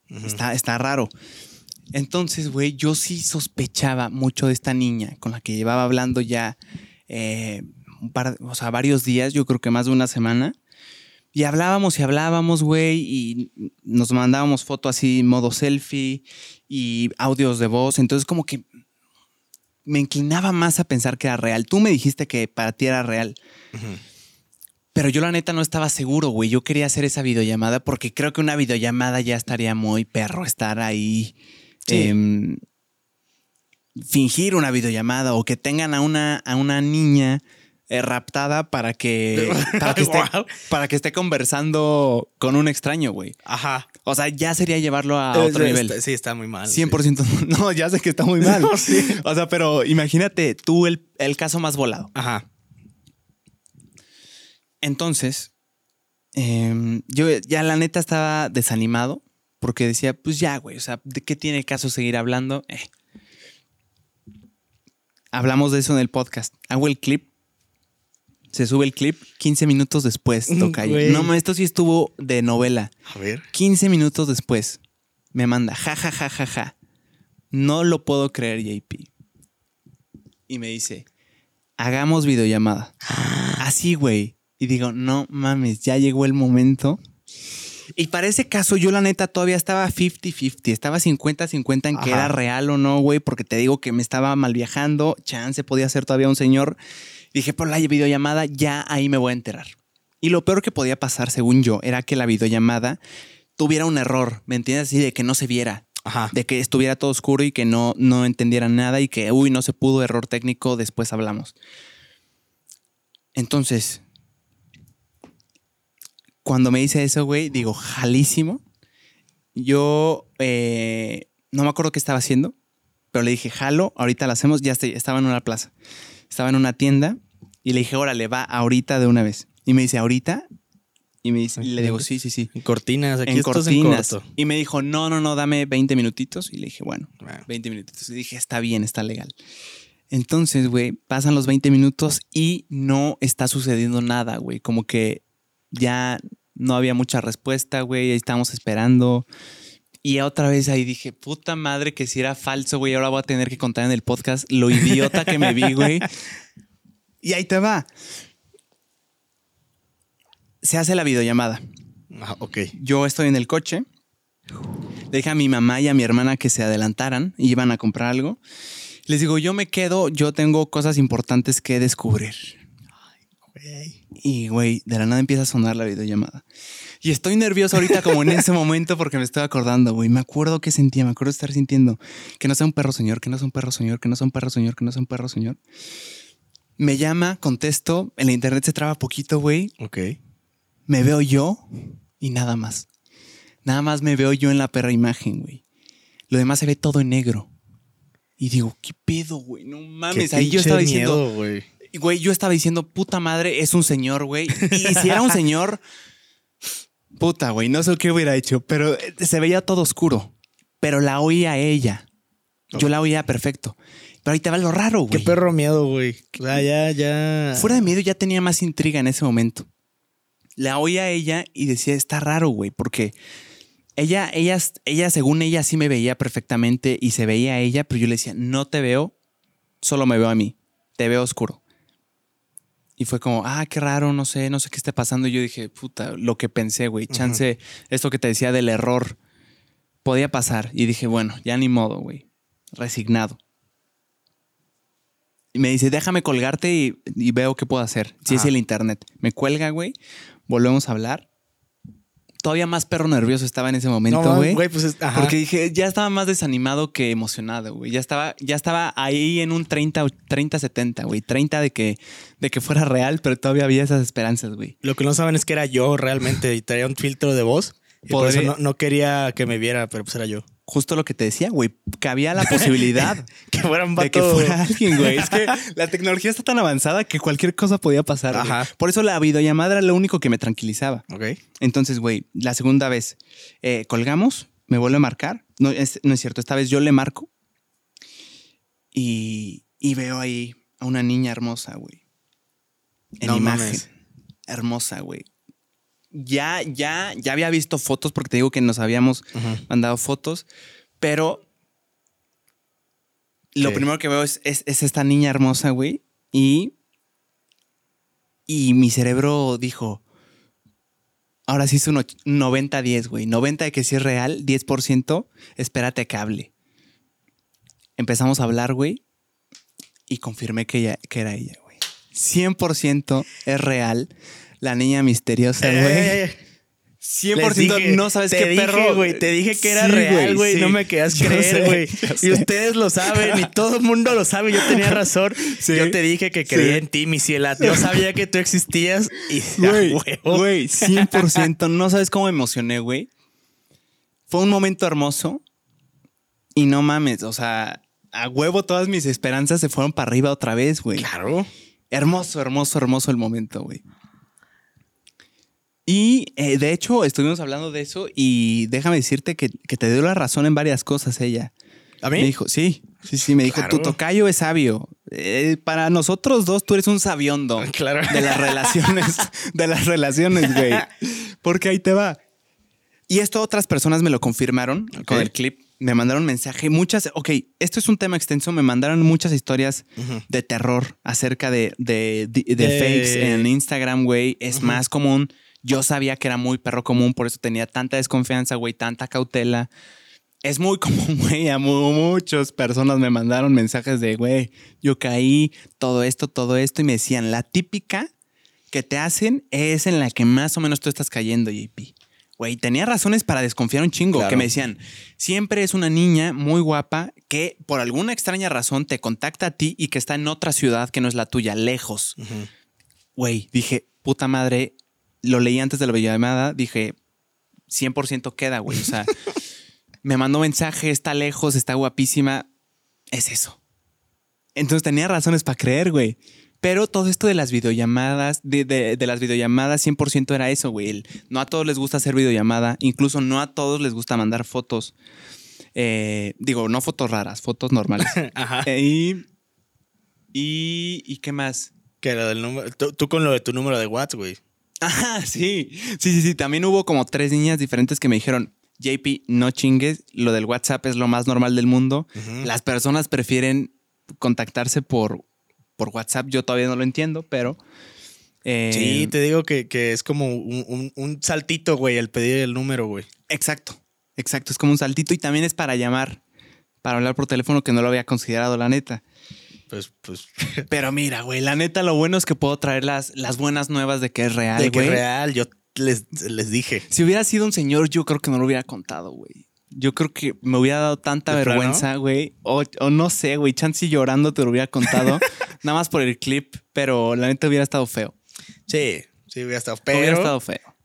Está, está raro. Entonces, güey, yo sí sospechaba mucho de esta niña con la que llevaba hablando ya eh, un par, o sea, varios días, yo creo que más de una semana. Y hablábamos y hablábamos, güey, y nos mandábamos fotos así, modo selfie y audios de voz. Entonces, como que me inclinaba más a pensar que era real. Tú me dijiste que para ti era real. Ujú. Pero yo la neta no estaba seguro, güey. Yo quería hacer esa videollamada porque creo que una videollamada ya estaría muy perro estar ahí. Sí. em, fingir una videollamada o que tengan a una, a una niña eh, raptada para que, para, que esté, para que esté conversando con un extraño, güey. Ajá. O sea, ya sería llevarlo a otro sí, nivel. está- sí, está muy mal. sí. 100%. No, ya sé que está muy mal. No, sí. O sea, pero imagínate tú el, el caso más volado. Ajá. Entonces, em, yo ya la neta estaba desanimado porque decía, pues ya, güey, o sea, ¿de qué tiene caso seguir hablando? Eh. Hablamos de eso en el podcast. Hago el clip. Se sube el clip 15 minutos después, toca Güey. No, ma, esto sí estuvo de novela. A ver. 15 minutos después. me manda, ja, ja, ja, ja, ja. No lo puedo creer, JP. Y me dice, hagamos videollamada. Así, güey. Y digo, no mames, ya llegó el momento. Y para ese caso, yo la neta todavía estaba 50-50. Estaba 50-50 en que era real o no, güey, porque te digo que me estaba mal viajando. Chance podía ser todavía un señor. Dije, por la videollamada, ya ahí me voy a enterar. Y lo peor que podía pasar, según yo, era que la videollamada tuviera un error, ¿me entiendes? Así de que no se viera, Ajá. de que estuviera todo oscuro y que no, no entendiera nada y que, uy, no se pudo, error técnico, después hablamos. Entonces, cuando me dice eso, güey, digo, jalísimo. Yo eh, no me acuerdo qué estaba haciendo, pero le dije, jalo, ahorita lo hacemos. Ya estoy- estaba en una plaza, estaba en una tienda y le dije, órale, va ahorita de una vez. Y me dice, ¿ahorita? Y, me dice, y le digo, sí, sí, sí. En cortinas, aquí en cortinas. en corto. y me dijo, no, no, no, dame 20 minutitos. Y le dije, bueno, Bueno. 20 minutitos. Y dije, está bien, está legal. Entonces, güey, pasan los 20 minutos y no está sucediendo nada, güey. Como que ya no había mucha respuesta, güey. Ahí estábamos esperando. Y otra vez ahí dije, puta madre, que si era falso, güey. Ahora voy a tener que contar en el podcast lo idiota que me vi, güey. Y ahí te va. Se hace la videollamada. Ah, ok. Yo estoy en el coche. Le dije a mi mamá y a mi hermana que se adelantaran y iban a comprar algo. Les digo, yo me quedo, yo tengo cosas importantes que descubrir. Y, güey, de la nada empieza a sonar la videollamada. Y estoy nervioso ahorita como en ese momento porque me estoy acordando, güey. Me acuerdo que sentía, me acuerdo estar sintiendo que no sea un perro señor, que no sea un perro señor, que no sea un perro señor, que no sea un perro señor. Me llama, contesto, en la internet se traba poquito, güey Ok. me veo yo y nada más. Nada más me veo yo en la perra imagen, güey. Lo demás se ve todo en negro. Y digo, ¿qué pedo, güey? No mames. Qué Ahí yo estaba diciendo, miedo, güey. güey, yo estaba diciendo, puta madre, es un señor, güey. Y si era un señor, puta, güey, no sé qué hubiera hecho, pero eh, se veía todo oscuro. Pero la oía ella. Yo la oía perfecto. Pero ahí te va lo raro, güey. Qué perro miedo, güey. Sea, ya, ya. Fuera de miedo ya tenía más intriga en ese momento. La oía a ella y decía, está raro, güey, porque ella, ella, ella, según ella, sí me veía perfectamente y se veía a ella, pero yo le decía, no te veo, solo me veo a mí, te veo oscuro. Y fue como, ah, qué raro, no sé, no sé qué está pasando. Y yo dije, puta, lo que pensé, güey, chance, esto que te decía del error, podía pasar. Y dije, bueno, ya ni modo, güey, resignado. Y me dice, déjame colgarte y, y veo qué puedo hacer. Si es el internet. Me cuelga, güey. Volvemos a hablar. Todavía más perro nervioso estaba en ese momento, No, güey. pues es- ajá. porque dije, ya estaba más desanimado que emocionado, güey. Ya estaba, ya estaba ahí en un 30, o 30-70, güey. 30 de que, de que fuera real, pero todavía había esas esperanzas, güey. Lo que no saben es que era yo realmente y traía un filtro de voz. Y por eso no, no quería que me viera, pero pues era yo. Justo lo que te decía, güey. Que había la posibilidad Que fuera un de que fuera alguien, güey. Es que la tecnología está tan avanzada que cualquier cosa podía pasar. güey. Ajá. Por eso la videollamada era lo único que me tranquilizaba. Ok. Entonces, güey, la segunda vez eh, colgamos, me vuelve a marcar. No es, no es cierto, esta vez yo le marco y, y veo ahí a una niña hermosa, güey. En No imagen. mames. Hermosa, güey. Ya, ya, ya había visto fotos porque te digo que nos habíamos mandado fotos, pero lo primero que veo es, es- es esta niña hermosa, güey, y, y mi cerebro dijo, ahora sí es un och- 90-10, güey, 90 de que sí es real, 10% espérate a que hable. Empezamos a hablar, güey, y confirmé que, ella, que era ella, güey. 100% es real. La niña misteriosa, Eh, güey. eh, eh. 100% Les dije, no sabes te qué dije, perro. güey. Te dije que era Sí, real, güey, sí. No me querías Yo creer, güey. Y sé. ustedes lo saben y todo el mundo lo sabe. Yo tenía razón. Sí. Yo te dije que creía en ti, mi ciela. Yo sabía que tú existías y Güey, güey, 100%. No sabes cómo me emocioné, güey. Fue un momento hermoso. Y no mames, o sea, a huevo todas mis esperanzas se fueron para arriba otra vez, güey. Claro. Hermoso, hermoso, hermoso el momento, güey. Y eh, de hecho, estuvimos hablando de eso y déjame decirte que, que te dio la razón en varias cosas ella. ¿A mí? Me dijo, sí, sí, sí, me dijo, Claro. tu tocayo es sabio. Eh, para nosotros dos, tú eres un sabiondo Claro. de las relaciones, de las relaciones, güey. Porque ahí te va. Y esto otras personas me lo confirmaron con el clip. Me mandaron mensaje, muchas, ok, esto es un tema extenso, me mandaron muchas historias de terror acerca de, de, fakes en Instagram, güey. Es más común. Yo sabía que era muy perro común, por eso tenía tanta desconfianza, güey, tanta cautela. Es muy común, güey. A muchas personas me mandaron mensajes de, güey, yo caí, todo esto, todo esto, y me decían, la típica que te hacen es en la que más o menos tú estás cayendo, JP. Güey, tenía razones para desconfiar un chingo, que me decían, siempre es una niña muy guapa que por alguna extraña razón te contacta a ti y que está en otra ciudad que no es la tuya, lejos. Güey, dije, puta madre, lo leí antes de la videollamada, dije, 100% queda, güey. O sea, me mandó mensaje, está lejos, está guapísima. Es eso. Entonces tenía razones para creer, güey. Pero todo esto de las videollamadas, de, las videollamadas, 100% era eso, güey. No a todos les gusta hacer videollamada, incluso no a todos les gusta mandar fotos. Eh, digo, no fotos raras, fotos normales. Ajá. Eh, y, y, qué más? Que lo del número. Tú, con lo de tu número de WhatsApp, güey. Ajá, sí. Sí, sí, sí. También hubo como tres niñas diferentes que me dijeron, JP, no chingues, lo del WhatsApp es lo más normal del mundo. Las personas prefieren contactarse por por WhatsApp. Yo todavía no lo entiendo, pero. Eh, sí, te digo que, es como un, saltito, güey, el pedir el número, güey. Exacto, exacto. Es como un saltito y también es para llamar, para hablar por teléfono, que no lo había considerado, la neta. Pues, pues. Pero mira, güey, la neta, lo bueno es que puedo traer las, las buenas nuevas de que es real, De que es real, yo les, les dije. Si hubiera sido un señor, yo creo que no lo hubiera contado, güey. Yo creo que me hubiera dado tanta vergüenza, güey. O, no sé, güey. Chansey llorando te lo hubiera contado. nada más por el clip, pero la neta hubiera estado feo. Sí, sí, hubiera estado feo. Hubiera estado feo.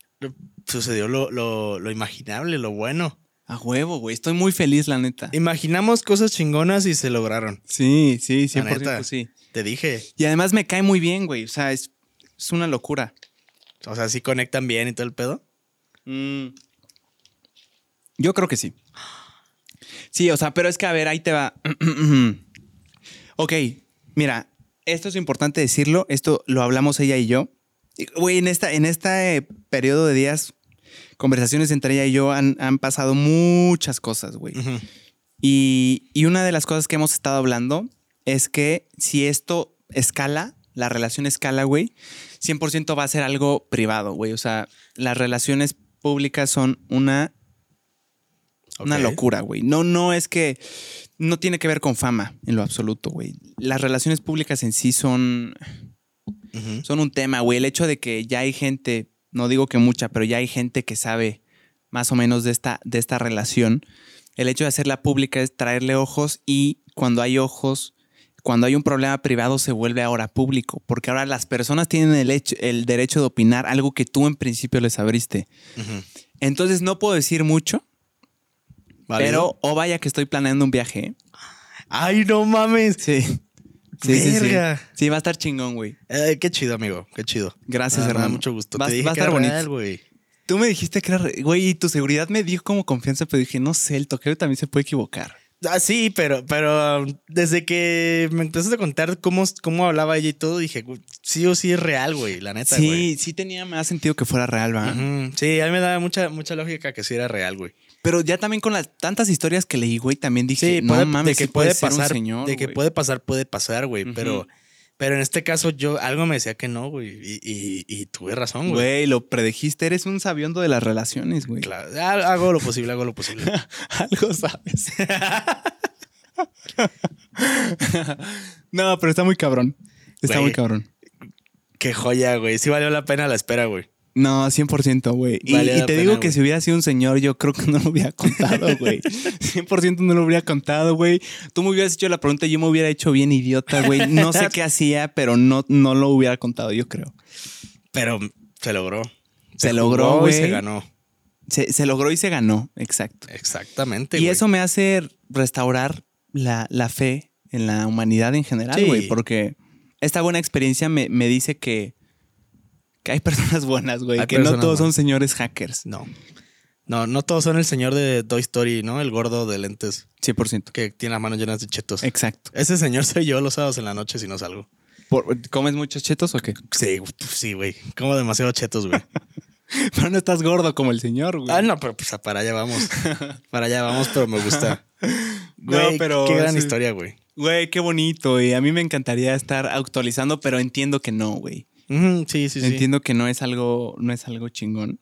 Sucedió lo, lo, imaginable, lo bueno. A huevo, güey. Estoy muy feliz, la neta. Imaginamos cosas chingonas y se lograron. Sí, sí, 100% neta, sí. Te dije. Y además me cae muy bien, güey. O sea, es, una locura. O sea, ¿sí conectan bien y todo el pedo? Mm. Yo creo que sí. Sí, o sea, pero es que a ver, ahí te va. ok, mira, esto es importante decirlo, esto lo hablamos ella y yo. Güey, en, esta, en este periodo de días, conversaciones entre ella y yo han, pasado muchas cosas, güey. y, y una de las cosas que hemos estado hablando es que si esto escala, la relación escala, güey, 100% va a ser algo privado, güey. O sea, las relaciones públicas son una una locura, güey. No, no es que. No tiene que ver con fama en lo absoluto, güey. Las relaciones públicas en sí son. Son un tema, güey. El hecho de que ya hay gente, no digo que mucha, pero ya hay gente que sabe más o menos de esta, de esta relación. El hecho de hacerla pública es traerle ojos y cuando hay ojos, cuando hay un problema privado se vuelve ahora público, porque ahora las personas tienen el, hecho, el derecho de opinar algo que tú en principio les abriste. Entonces no puedo decir mucho, pero, o vaya que estoy planeando un viaje. Ay, no mames. Sí. Sí, sí, sí, sí. va a estar chingón, güey. Eh, qué chido, amigo. Qué chido. Gracias, ah, hermano. mucho gusto. Va, Te va a estar bonito. güey. Tú me dijiste que era, güey, y tu seguridad me dijo como confianza, pero dije, no sé, el toquero también se puede equivocar. Ah, sí, pero, pero um, desde que me empezaste a contar cómo, cómo hablaba ella y todo, dije, sí o sí es real, güey, la neta. Sí, sí tenía más sentido que fuera real, ¿va? Sí, a mí me da mucha, mucha lógica que sí era real, güey. Pero ya también con las tantas historias que leí, güey, también dije, no mames, de que puede, pasar, señor, de que puede pasar, puede pasar, güey, pero pero en este caso yo algo me decía que no, güey, y, y, tuve razón, güey. Güey, lo predijiste, eres un sabiondo de las relaciones, güey. Claro, hago lo posible, hago lo posible. algo sabes. no, pero está muy cabrón. Está muy cabrón. Qué joya, güey. Sí valió la pena la espera, güey. No, 100%, güey. Y, te digo que si hubiera sido un señor, yo creo que no lo hubiera contado, güey. 100% no lo hubiera contado, güey. Tú me hubieras hecho la pregunta y yo me hubiera hecho bien idiota, güey. No sé qué hacía, pero no, no lo hubiera contado, yo creo. Pero se logró. Se, logró, güey. Se ganó. Se, logró y se ganó, exacto. Exactamente. Y eso me hace restaurar la, fe en la humanidad en general, güey. Porque esta buena experiencia me, me dice que que hay personas buenas, güey. que no todos son señores hackers. No. No, no todos son el señor de Toy Story, ¿no? El gordo de lentes. 100%. Que tiene las manos llenas de chetos. Exacto. Ese señor soy yo los sábados en la noche si no salgo. ¿Comes muchos chetos o qué? Sí, sí, güey. Como demasiado chetos, güey. Pero no estás gordo como el señor, güey. Ah, no, pero pues para allá vamos. para allá vamos, pero me gusta. No, pero qué gran sí. historia, güey. Güey, qué bonito. Y a mí me encantaría estar actualizando, pero entiendo que no, güey. Sí, sí, sí. Entiendo que no es algo, no es algo chingón.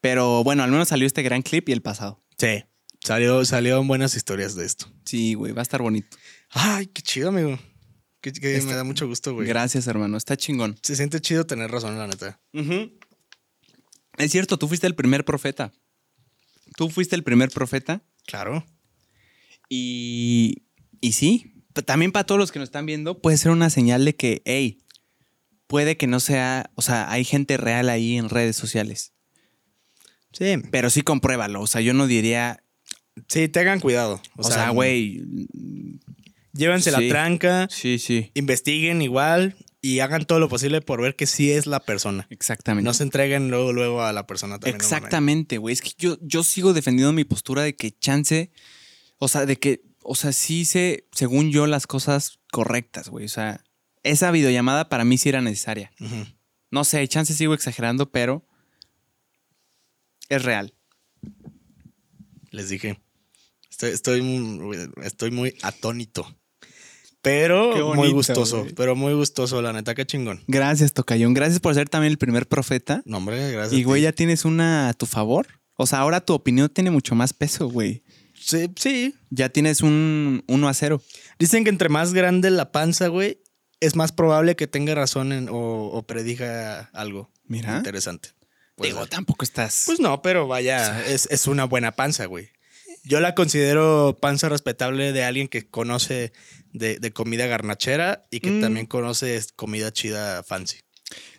Pero bueno, al menos salió este gran clip y el pasado. Sí. Salió, salieron buenas historias de esto. Sí, güey, va a estar bonito. Ay, qué chido, amigo. Que, que me da mucho gusto, güey. Gracias, hermano. Está chingón. Se siente chido tener razón, la neta. Es cierto, tú fuiste el primer profeta. Tú fuiste el primer profeta. Claro. Y, y sí, también para todos los que nos están viendo, puede ser una señal de que, hey, puede que no sea, o sea, hay gente real ahí en redes sociales. Sí. Pero sí compruébalo. O sea, yo no diría, Sí, tengan cuidado. o, sea, güey, Llévense sí. la tranca, sí, sí, investiguen igual y hagan todo lo posible por ver que sí es la persona. exactamente. No se entreguen luego, luego a la persona también. Exactamente, güey. Es que yo, yo sigo defendiendo mi postura de que chance, o sea, de que, o sea, sí hice, según yo, las cosas correctas, güey. O sea, esa videollamada para mí sí era necesaria. No sé, chance sigo exagerando, pero es real. Les dije. Estoy, estoy, muy- estoy muy atónito. Pero muy gustoso. güey. Pero muy gustoso, la neta, qué chingón. Gracias, Tocayón. Gracias por ser también el primer profeta. No, hombre, gracias. Y, güey, ya tienes una a tu favor. O sea, ahora tu opinión tiene mucho más peso, güey. Sí, sí. Ya tienes un 1 a 0. Dicen que entre más grande la panza, güey, es más probable que tenga razón en- o, o prediga algo Mira. interesante. Puede Digo, tampoco estás. Pues no, pero vaya, es, es una buena panza, güey. Yo la considero panza respetable de alguien que conoce de, de comida garnachera y que Mm. también conoce comida chida fancy.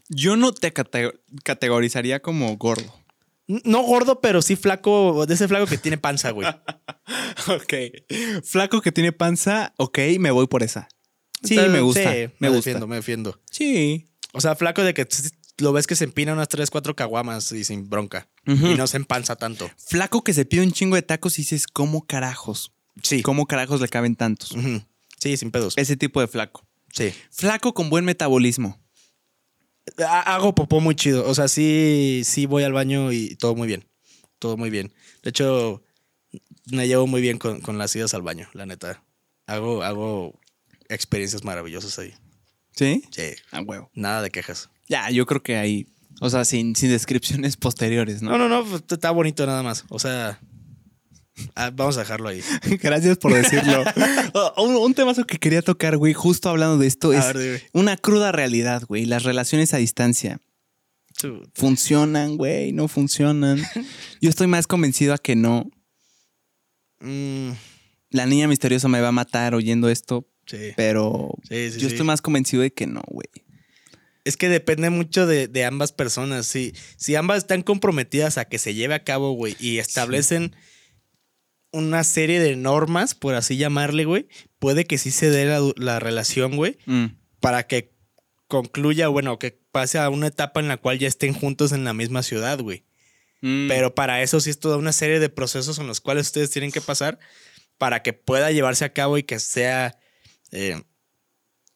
Yo no te cate- categorizaría como gordo. No gordo, pero sí flaco, de ese flaco que tiene panza, güey. Ok. Flaco que tiene panza, ok, me voy por esa. Sí, Entonces, me gusta. sí, me me gusta. defiendo, me defiendo. Sí. O sea, flaco de que lo ves que se empina unas 3, 4 caguamas y sin bronca. Y no se empanza tanto. Flaco que se pide un chingo de tacos y dices, ¿cómo carajos? Sí. ¿Cómo carajos le caben tantos? Sí, sin pedos. Ese tipo de flaco. Sí. Flaco con buen metabolismo. Ha- Hago popó muy chido. O sea, sí, sí voy al baño y todo muy bien. Todo muy bien. De hecho, me llevo muy bien con, con las idas al baño, la neta. Hago, hago experiencias maravillosas ahí. ¿Sí? Sí. A huevo. Nada de quejas. Ya, yo creo que ahí. O sea, sin, sin descripciones posteriores, ¿no? No, no, no. pues, Está bonito nada más. O sea, ah, vamos a dejarlo ahí. Gracias por decirlo. Oh, un, un temazo que quería tocar, güey, justo hablando de esto, A es ver, una cruda realidad, güey. Las relaciones a distancia. Tú- ¿Funcionan, güey? ¿No funcionan? Yo estoy más convencido a que no. Mm, La niña misteriosa me va a matar oyendo esto, sí. pero Sí, sí, yo estoy más convencido de que no, güey. Es que depende mucho de, de ambas personas. Si, si ambas están comprometidas a que se lleve a cabo, güey, y establecen una serie de normas, por así llamarle, güey, puede que sí se dé la, la relación, güey, Mm. para que concluya, bueno, que pase a una etapa en la cual ya estén juntos en la misma ciudad, güey. Mm. Pero para eso sí es toda una serie de procesos en los cuales ustedes tienen que pasar para que pueda llevarse a cabo y que sea... eh,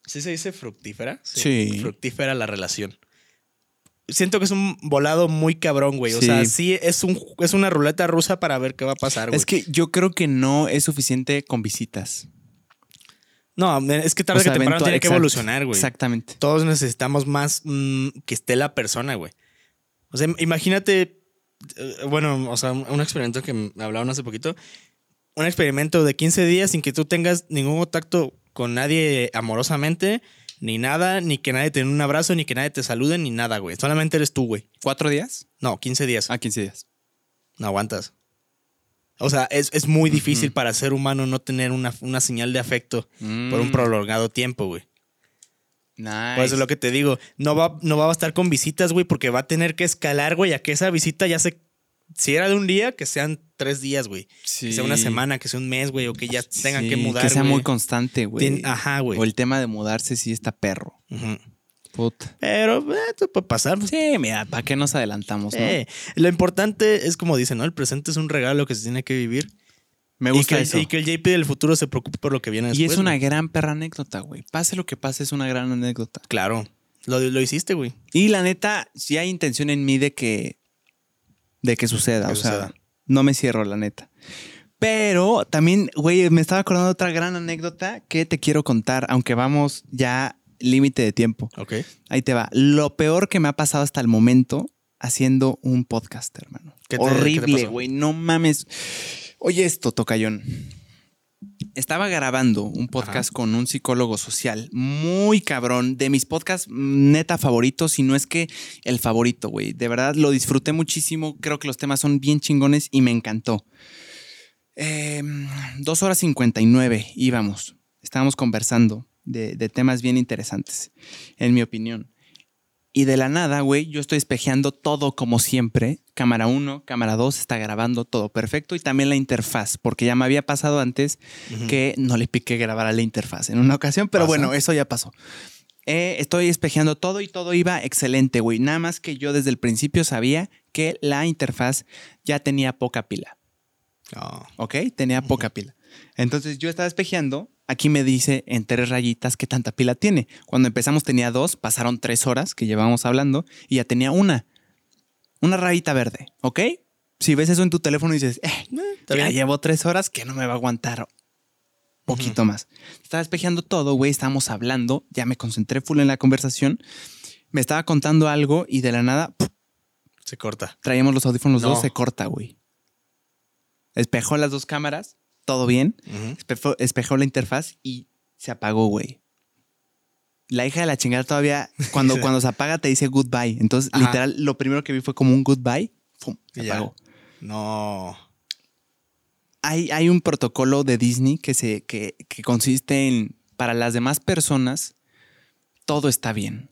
¿Sí se dice fructífera? Sí. Fructífera la relación. Siento que es un volado muy cabrón, güey. O Sí. sea, sí es, un, es una ruleta rusa para ver qué va a pasar, güey. es que yo creo que no es suficiente con visitas. No, es que tarde O sea, que temprano tiene que evolucionar, güey. Exactamente. Todos necesitamos más mm, que esté la persona, güey. O sea, imagínate, eh, bueno, o sea, un un experimento que me hablaron hace poquito. Un experimento de 15 días sin que tú tengas ningún contacto con nadie amorosamente, ni nada, ni que nadie te dé un abrazo, ni que nadie te salude, ni nada, güey. Solamente eres tú, güey. ¿Cuatro días? No, 15 días. Ah, 15 días. No aguantas. O sea, es, es muy difícil para ser humano no tener una, una señal de afecto por un Mm, prolongado tiempo, güey. Nice. Por eso es lo que te digo. No va, no va a estar con visitas, güey, porque va a tener que escalar, güey, a que esa visita ya se. Si era de un día, que sean tres días, güey. Sí. Que sea una semana, que sea un mes, güey, o que ya tengan Sí, que mudar. Que sea güey. muy constante, güey. Ajá, güey. O el tema de mudarse sí está perro. Ujú. Puta. Pero, eh, esto puede pasar. Sí, mira, ¿para qué nos adelantamos, no? Eh, Lo importante es como dicen, ¿no? El presente es un regalo que se tiene que vivir. Me Y gusta que, eso. y que el JP del futuro se preocupe por lo que viene Y después. es una güey. gran perra anécdota, güey. Pase lo que pase, es una gran anécdota. Claro. Lo, lo hiciste, güey. Y la neta, sí hay intención en mí de que, de que suceda. Que o sea, no me cierro, la neta. Pero también, güey, me estaba acordando de otra gran anécdota que te quiero contar, aunque vamos ya límite de tiempo. Ok. Ahí te va. Lo peor que me ha pasado hasta el momento haciendo un podcast, hermano. ¿Qué te- Horrible, güey. No mames. Oye esto, Tocayón. Estaba grabando un podcast con un psicólogo social muy cabrón, de mis podcasts mm, neta favoritos, si no es que el favorito, güey. De verdad lo disfruté muchísimo, creo que los temas son bien chingones y me encantó. Eh, dos horas 59 íbamos, estábamos conversando de, de temas bien interesantes, en mi opinión. Y de la nada, güey, yo estoy espejeando todo como siempre. Cámara 1, cámara 2 está grabando todo perfecto y también la interfaz, porque ya me había pasado antes que no le piqué grabar a la interfaz en una ocasión, pero Pasa. bueno, eso ya pasó. Eh, estoy espejeando todo y todo iba excelente, güey. Nada más que yo desde el principio sabía que la interfaz ya tenía poca pila. No. ¿ok? Tenía poca pila. Entonces yo estaba espejeando, aquí me dice en tres rayitas qué tanta pila tiene. Cuando empezamos tenía dos, pasaron tres horas que llevábamos hablando y ya tenía una. Una rayita verde, ¿ok? Si ves eso en tu teléfono y dices, eh, está ya bien. llevo tres horas que no me va a aguantar poquito más. Estaba espejeando todo, güey, estábamos hablando, ya me concentré full en la conversación, me estaba contando algo y de la nada. Se corta. traíamos los audífonos los dos, se corta, güey. Espejó las dos cámaras, todo bien. Espejó la interfaz y se apagó, güey. La hija de la chingada todavía, cuando, cuando se apaga, te dice goodbye. Entonces, Ajá. literal, lo primero que vi fue como un goodbye. ¡Fum! Se ya. apagó. No. Hay, hay un protocolo de Disney que, se, que, que consiste en, para las demás personas, todo está bien.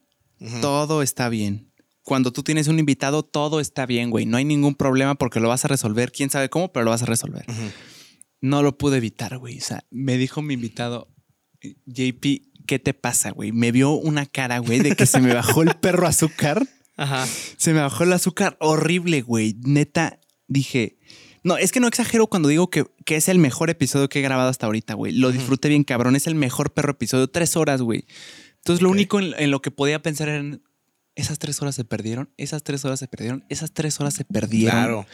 Todo está bien. Cuando tú tienes un invitado, todo está bien, güey. No hay ningún problema porque lo vas a resolver. Quién sabe cómo, pero lo vas a resolver. No lo pude evitar, güey. O sea, me dijo mi invitado, JP, ¿qué te pasa, güey? Me vio una cara, güey, de que se me bajó el perro azúcar. Ajá. Se me bajó el azúcar horrible, güey. Neta, dije. No, es que no exagero cuando digo que, que es el mejor episodio que he grabado hasta ahorita, güey. Lo disfruté bien, cabrón. Es el mejor perro episodio. Tres horas, güey. Entonces, lo único en, en lo que podía pensar eran. Esas tres horas se perdieron, esas tres horas se perdieron, esas tres horas se perdieron. Claro.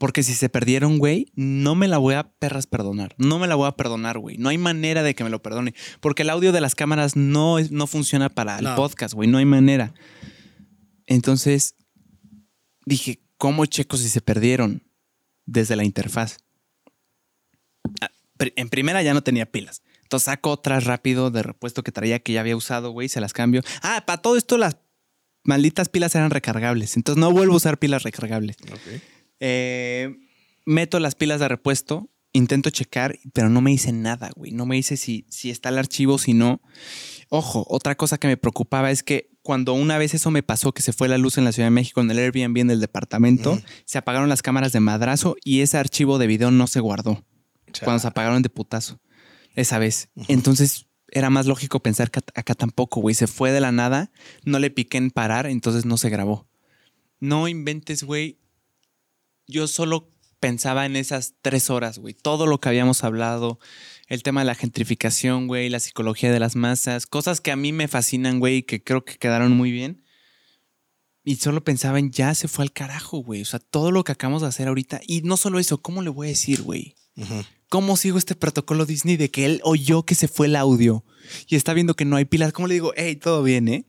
Porque si se perdieron, güey, no me la voy a perras perdonar. No me la voy a perdonar, güey. No hay manera de que me lo perdone. Porque el audio de las cámaras no, es- no funciona para el No. podcast, güey. No hay manera. Entonces dije, ¿cómo checo si se perdieron desde la interfaz? Ah, En primera ya no tenía pilas. Entonces saco otras rápido de repuesto que traía que ya había usado, güey, se las cambio. Ah, para todo esto las malditas pilas eran recargables. Entonces no vuelvo a usar pilas recargables. Ok. Eh, meto las pilas de repuesto, intento checar, pero no me dice nada, güey. No me dice si, si está el archivo, si no. Ojo, otra cosa que me preocupaba es que cuando una vez eso me pasó, que se fue la luz en la Ciudad de México, en el Airbnb, en el departamento, se apagaron las cámaras de madrazo y ese archivo de video no se guardó cuando se apagaron de putazo. Esa vez. Entonces era más lógico pensar que acá tampoco, güey. Se fue de la nada, no le piqué en parar, entonces no se grabó. No inventes, güey. Yo solo pensaba en esas tres horas, güey. Todo lo que habíamos hablado, el tema de la gentrificación, güey, la psicología de las masas, cosas que a mí me fascinan, güey, y que creo que quedaron muy bien. Y solo pensaba en ya se fue al carajo, güey. O sea, todo lo que acabamos de hacer ahorita. Y no solo eso, ¿cómo le voy a decir, güey? ¿Cómo sigo este protocolo Disney de que él oyó que se fue el audio y está viendo que no hay pilas? ¿Cómo le digo, hey, todo bien, eh?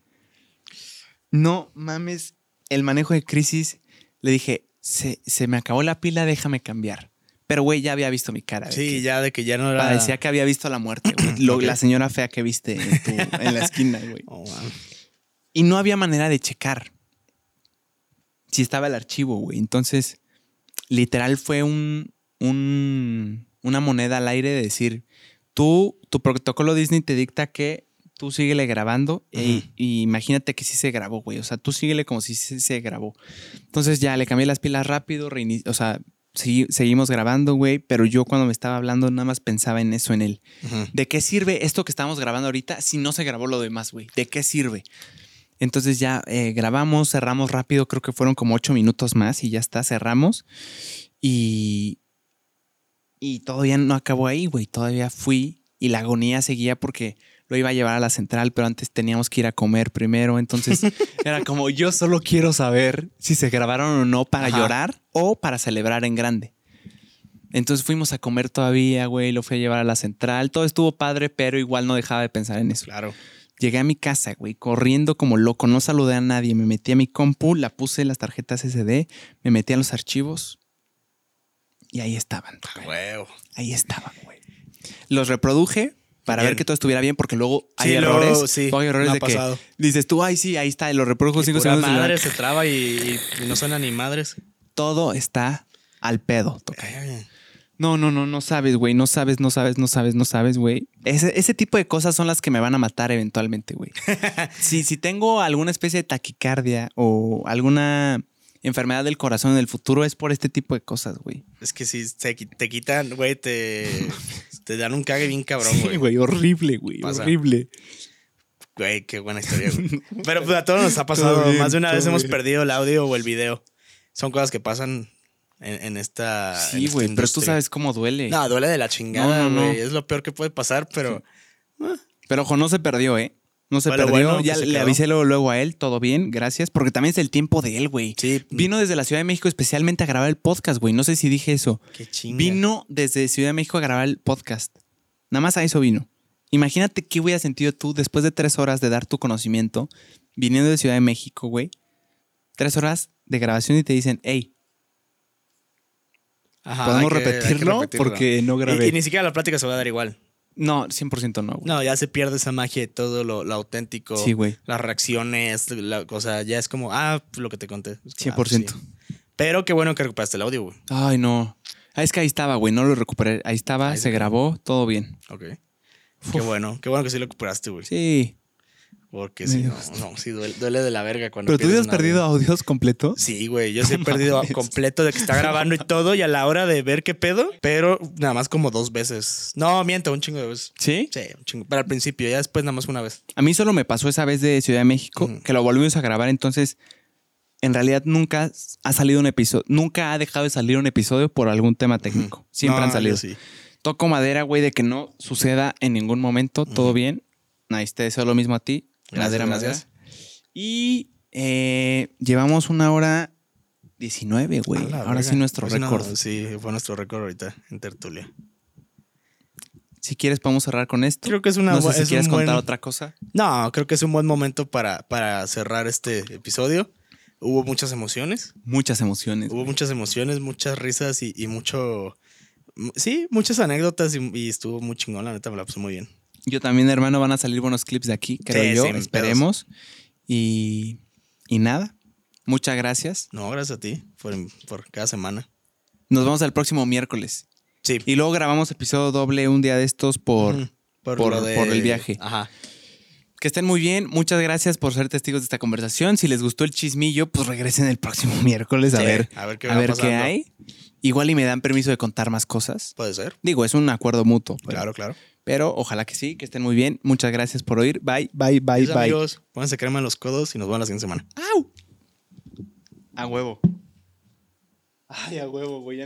No mames, el manejo de crisis, le dije, se, se me acabó la pila, déjame cambiar. Pero, güey, ya había visto mi cara. Sí, ya de que ya no era. Parecía que había visto la muerte, güey. La señora fea que viste en, tu- en la esquina, güey. Oh. Y no había manera de checar si estaba el archivo, güey. Entonces, literal fue un, un- una moneda al aire de decir, tú, tu protocolo Disney te dicta que tú síguele grabando e- imagínate que sí se grabó, güey. O sea, tú síguele como si sí se grabó. Entonces ya le cambié las pilas rápido, o sea, segui- seguimos grabando, güey. Pero yo cuando me estaba hablando nada más pensaba en eso, en él. ¿De qué sirve esto que estamos grabando ahorita si no se grabó lo demás, güey? ¿De qué sirve? Entonces ya eh, grabamos, cerramos rápido, creo que fueron como ocho minutos más y ya está, cerramos. Y, y todavía no acabó ahí, güey. Todavía fui y la agonía seguía porque lo iba a llevar a la central, pero antes teníamos que ir a comer primero. Entonces era como yo solo quiero saber si se grabaron o no para Ajá. llorar o para celebrar en grande. Entonces fuimos a comer todavía, güey, lo fui a llevar a la central. Todo estuvo padre, pero igual no dejaba de pensar en eso. Claro. Llegué a mi casa, güey, corriendo como loco, no saludé a nadie, me metí a mi compu, la puse en las tarjetas SD, me metí a los archivos y ahí estaban, güey. Huevo. Ahí estaban, güey. Los reproduje para Bien. ver que todo estuviera bien, porque luego hay Sí, luego, errores. sí, hay errores de que pasado. dices tú, ay, sí, ahí está, y lo reprodujo cinco segundos. madre se traba y, y no suena ni madres. Todo está al pedo. No, no, no, no sabes, güey. No sabes, no sabes, no sabes, no sabes, güey. Ese, ese tipo de cosas son las que me van a matar eventualmente, güey. si, si tengo alguna especie de taquicardia o alguna enfermedad del corazón en el futuro, es por este tipo de cosas, güey. Es que si te quitan, güey, te, te dan un cague bien cabrón, Sí, güey. güey, horrible, güey. Pasa. Horrible. Güey, qué buena historia, güey. Pero pues, a todos nos ha pasado. Bien, Más de una vez hemos perdido el audio o el video. Son cosas que pasan en, en esta. Sí, güey, pero tú sabes cómo duele. No, duele de la chingada, No, no, no. güey. Es lo peor que puede pasar, pero. Pero ojo, no se perdió, ¿eh? No se perdió. bueno ya se le quedó. avisé luego, luego a él, todo bien, gracias. Porque también es el tiempo de él, güey. Sí. Vino desde la Ciudad de México especialmente a grabar el podcast, güey. No sé si dije eso. Qué chinga. Vino desde Ciudad de México a grabar el podcast. Nada más a eso vino. Imagínate qué hubieras sentido tú después de tres horas de dar tu conocimiento, viniendo de Ciudad de México, güey. Tres horas de grabación y te dicen, hey, Ajá, ¿podemos que- repetirlo? repetirlo. Porque no Y, grabé. y ni siquiera la plática se va a dar igual. No, 100% no, güey. No, ya se pierde esa magia de todo lo, lo auténtico. Sí, güey. Las reacciones, la cosa, ya es como, ah, lo que te conté. Como, ah, 100%. pues sí. Pero qué bueno que recuperaste el audio, güey. Ay, no. Ah, es que ahí estaba, güey. No lo recuperé. Ahí estaba, Ahí se grabó, todo bien. Ok. Qué bueno, qué bueno que sí lo recuperaste, güey. Sí. Porque dio no, no, sí duele, duele de la verga cuando ¿Pero tú audio. perdido audios completos? Sí, güey, yo sí he No perdido mames. completo de que está grabando y todo y a la hora de ver qué pedo, pero nada más como dos veces. No, miento, un chingo de veces. ¿Sí? Sí, un chingo. Pero al principio, ya después nada más una vez. A mí solo me pasó esa vez de Ciudad de México, que lo volvimos a grabar, entonces en realidad nunca ha salido un episodio, nunca ha dejado de salir un episodio por algún tema técnico. Siempre No, han salido. sí. Toco madera, güey, de que no suceda en ningún momento, todo bien. Nice, te deseo lo mismo a ti. Gracias, madera, gracias. madera. Y eh, llevamos una hora 19, güey. Ahora verga. sí nuestro Pues no, récord. sí, fue nuestro récord ahorita en tertulia. Si quieres podemos cerrar con esto. Creo que es una no sé si quieres contar otra cosa. No, creo que es un buen momento para, para cerrar este episodio. Hubo muchas emociones. Muchas emociones. Hubo muchas emociones, muchas risas y, y mucho. Sí, muchas anécdotas y, y estuvo muy chingón, la neta me la puse muy bien. Yo también, hermano, van a salir buenos clips de aquí, creo Sí, yo. Esperemos. Y, y nada. Muchas gracias. No, gracias a ti por, por cada semana. Nos vemos el próximo miércoles. Sí. Y luego grabamos episodio doble un día de estos por... Por- de- por el viaje. Ajá. Que estén muy bien. Muchas gracias por ser testigos de esta conversación. Si les gustó el chismillo, pues regresen el próximo miércoles a Sí, ver, a ver qué a va ver qué pasando. hay. Igual y me dan permiso de contar más cosas. Puede ser. Digo, es un acuerdo mutuo. pero- Claro, claro. Pero ojalá que sí, que estén muy bien. Muchas gracias por oír. Bye, bye, bye, bye. amigos, pónganse crema en los codos y nos vemos la siguiente semana. ¡Au! A huevo. Ay, a huevo, güey.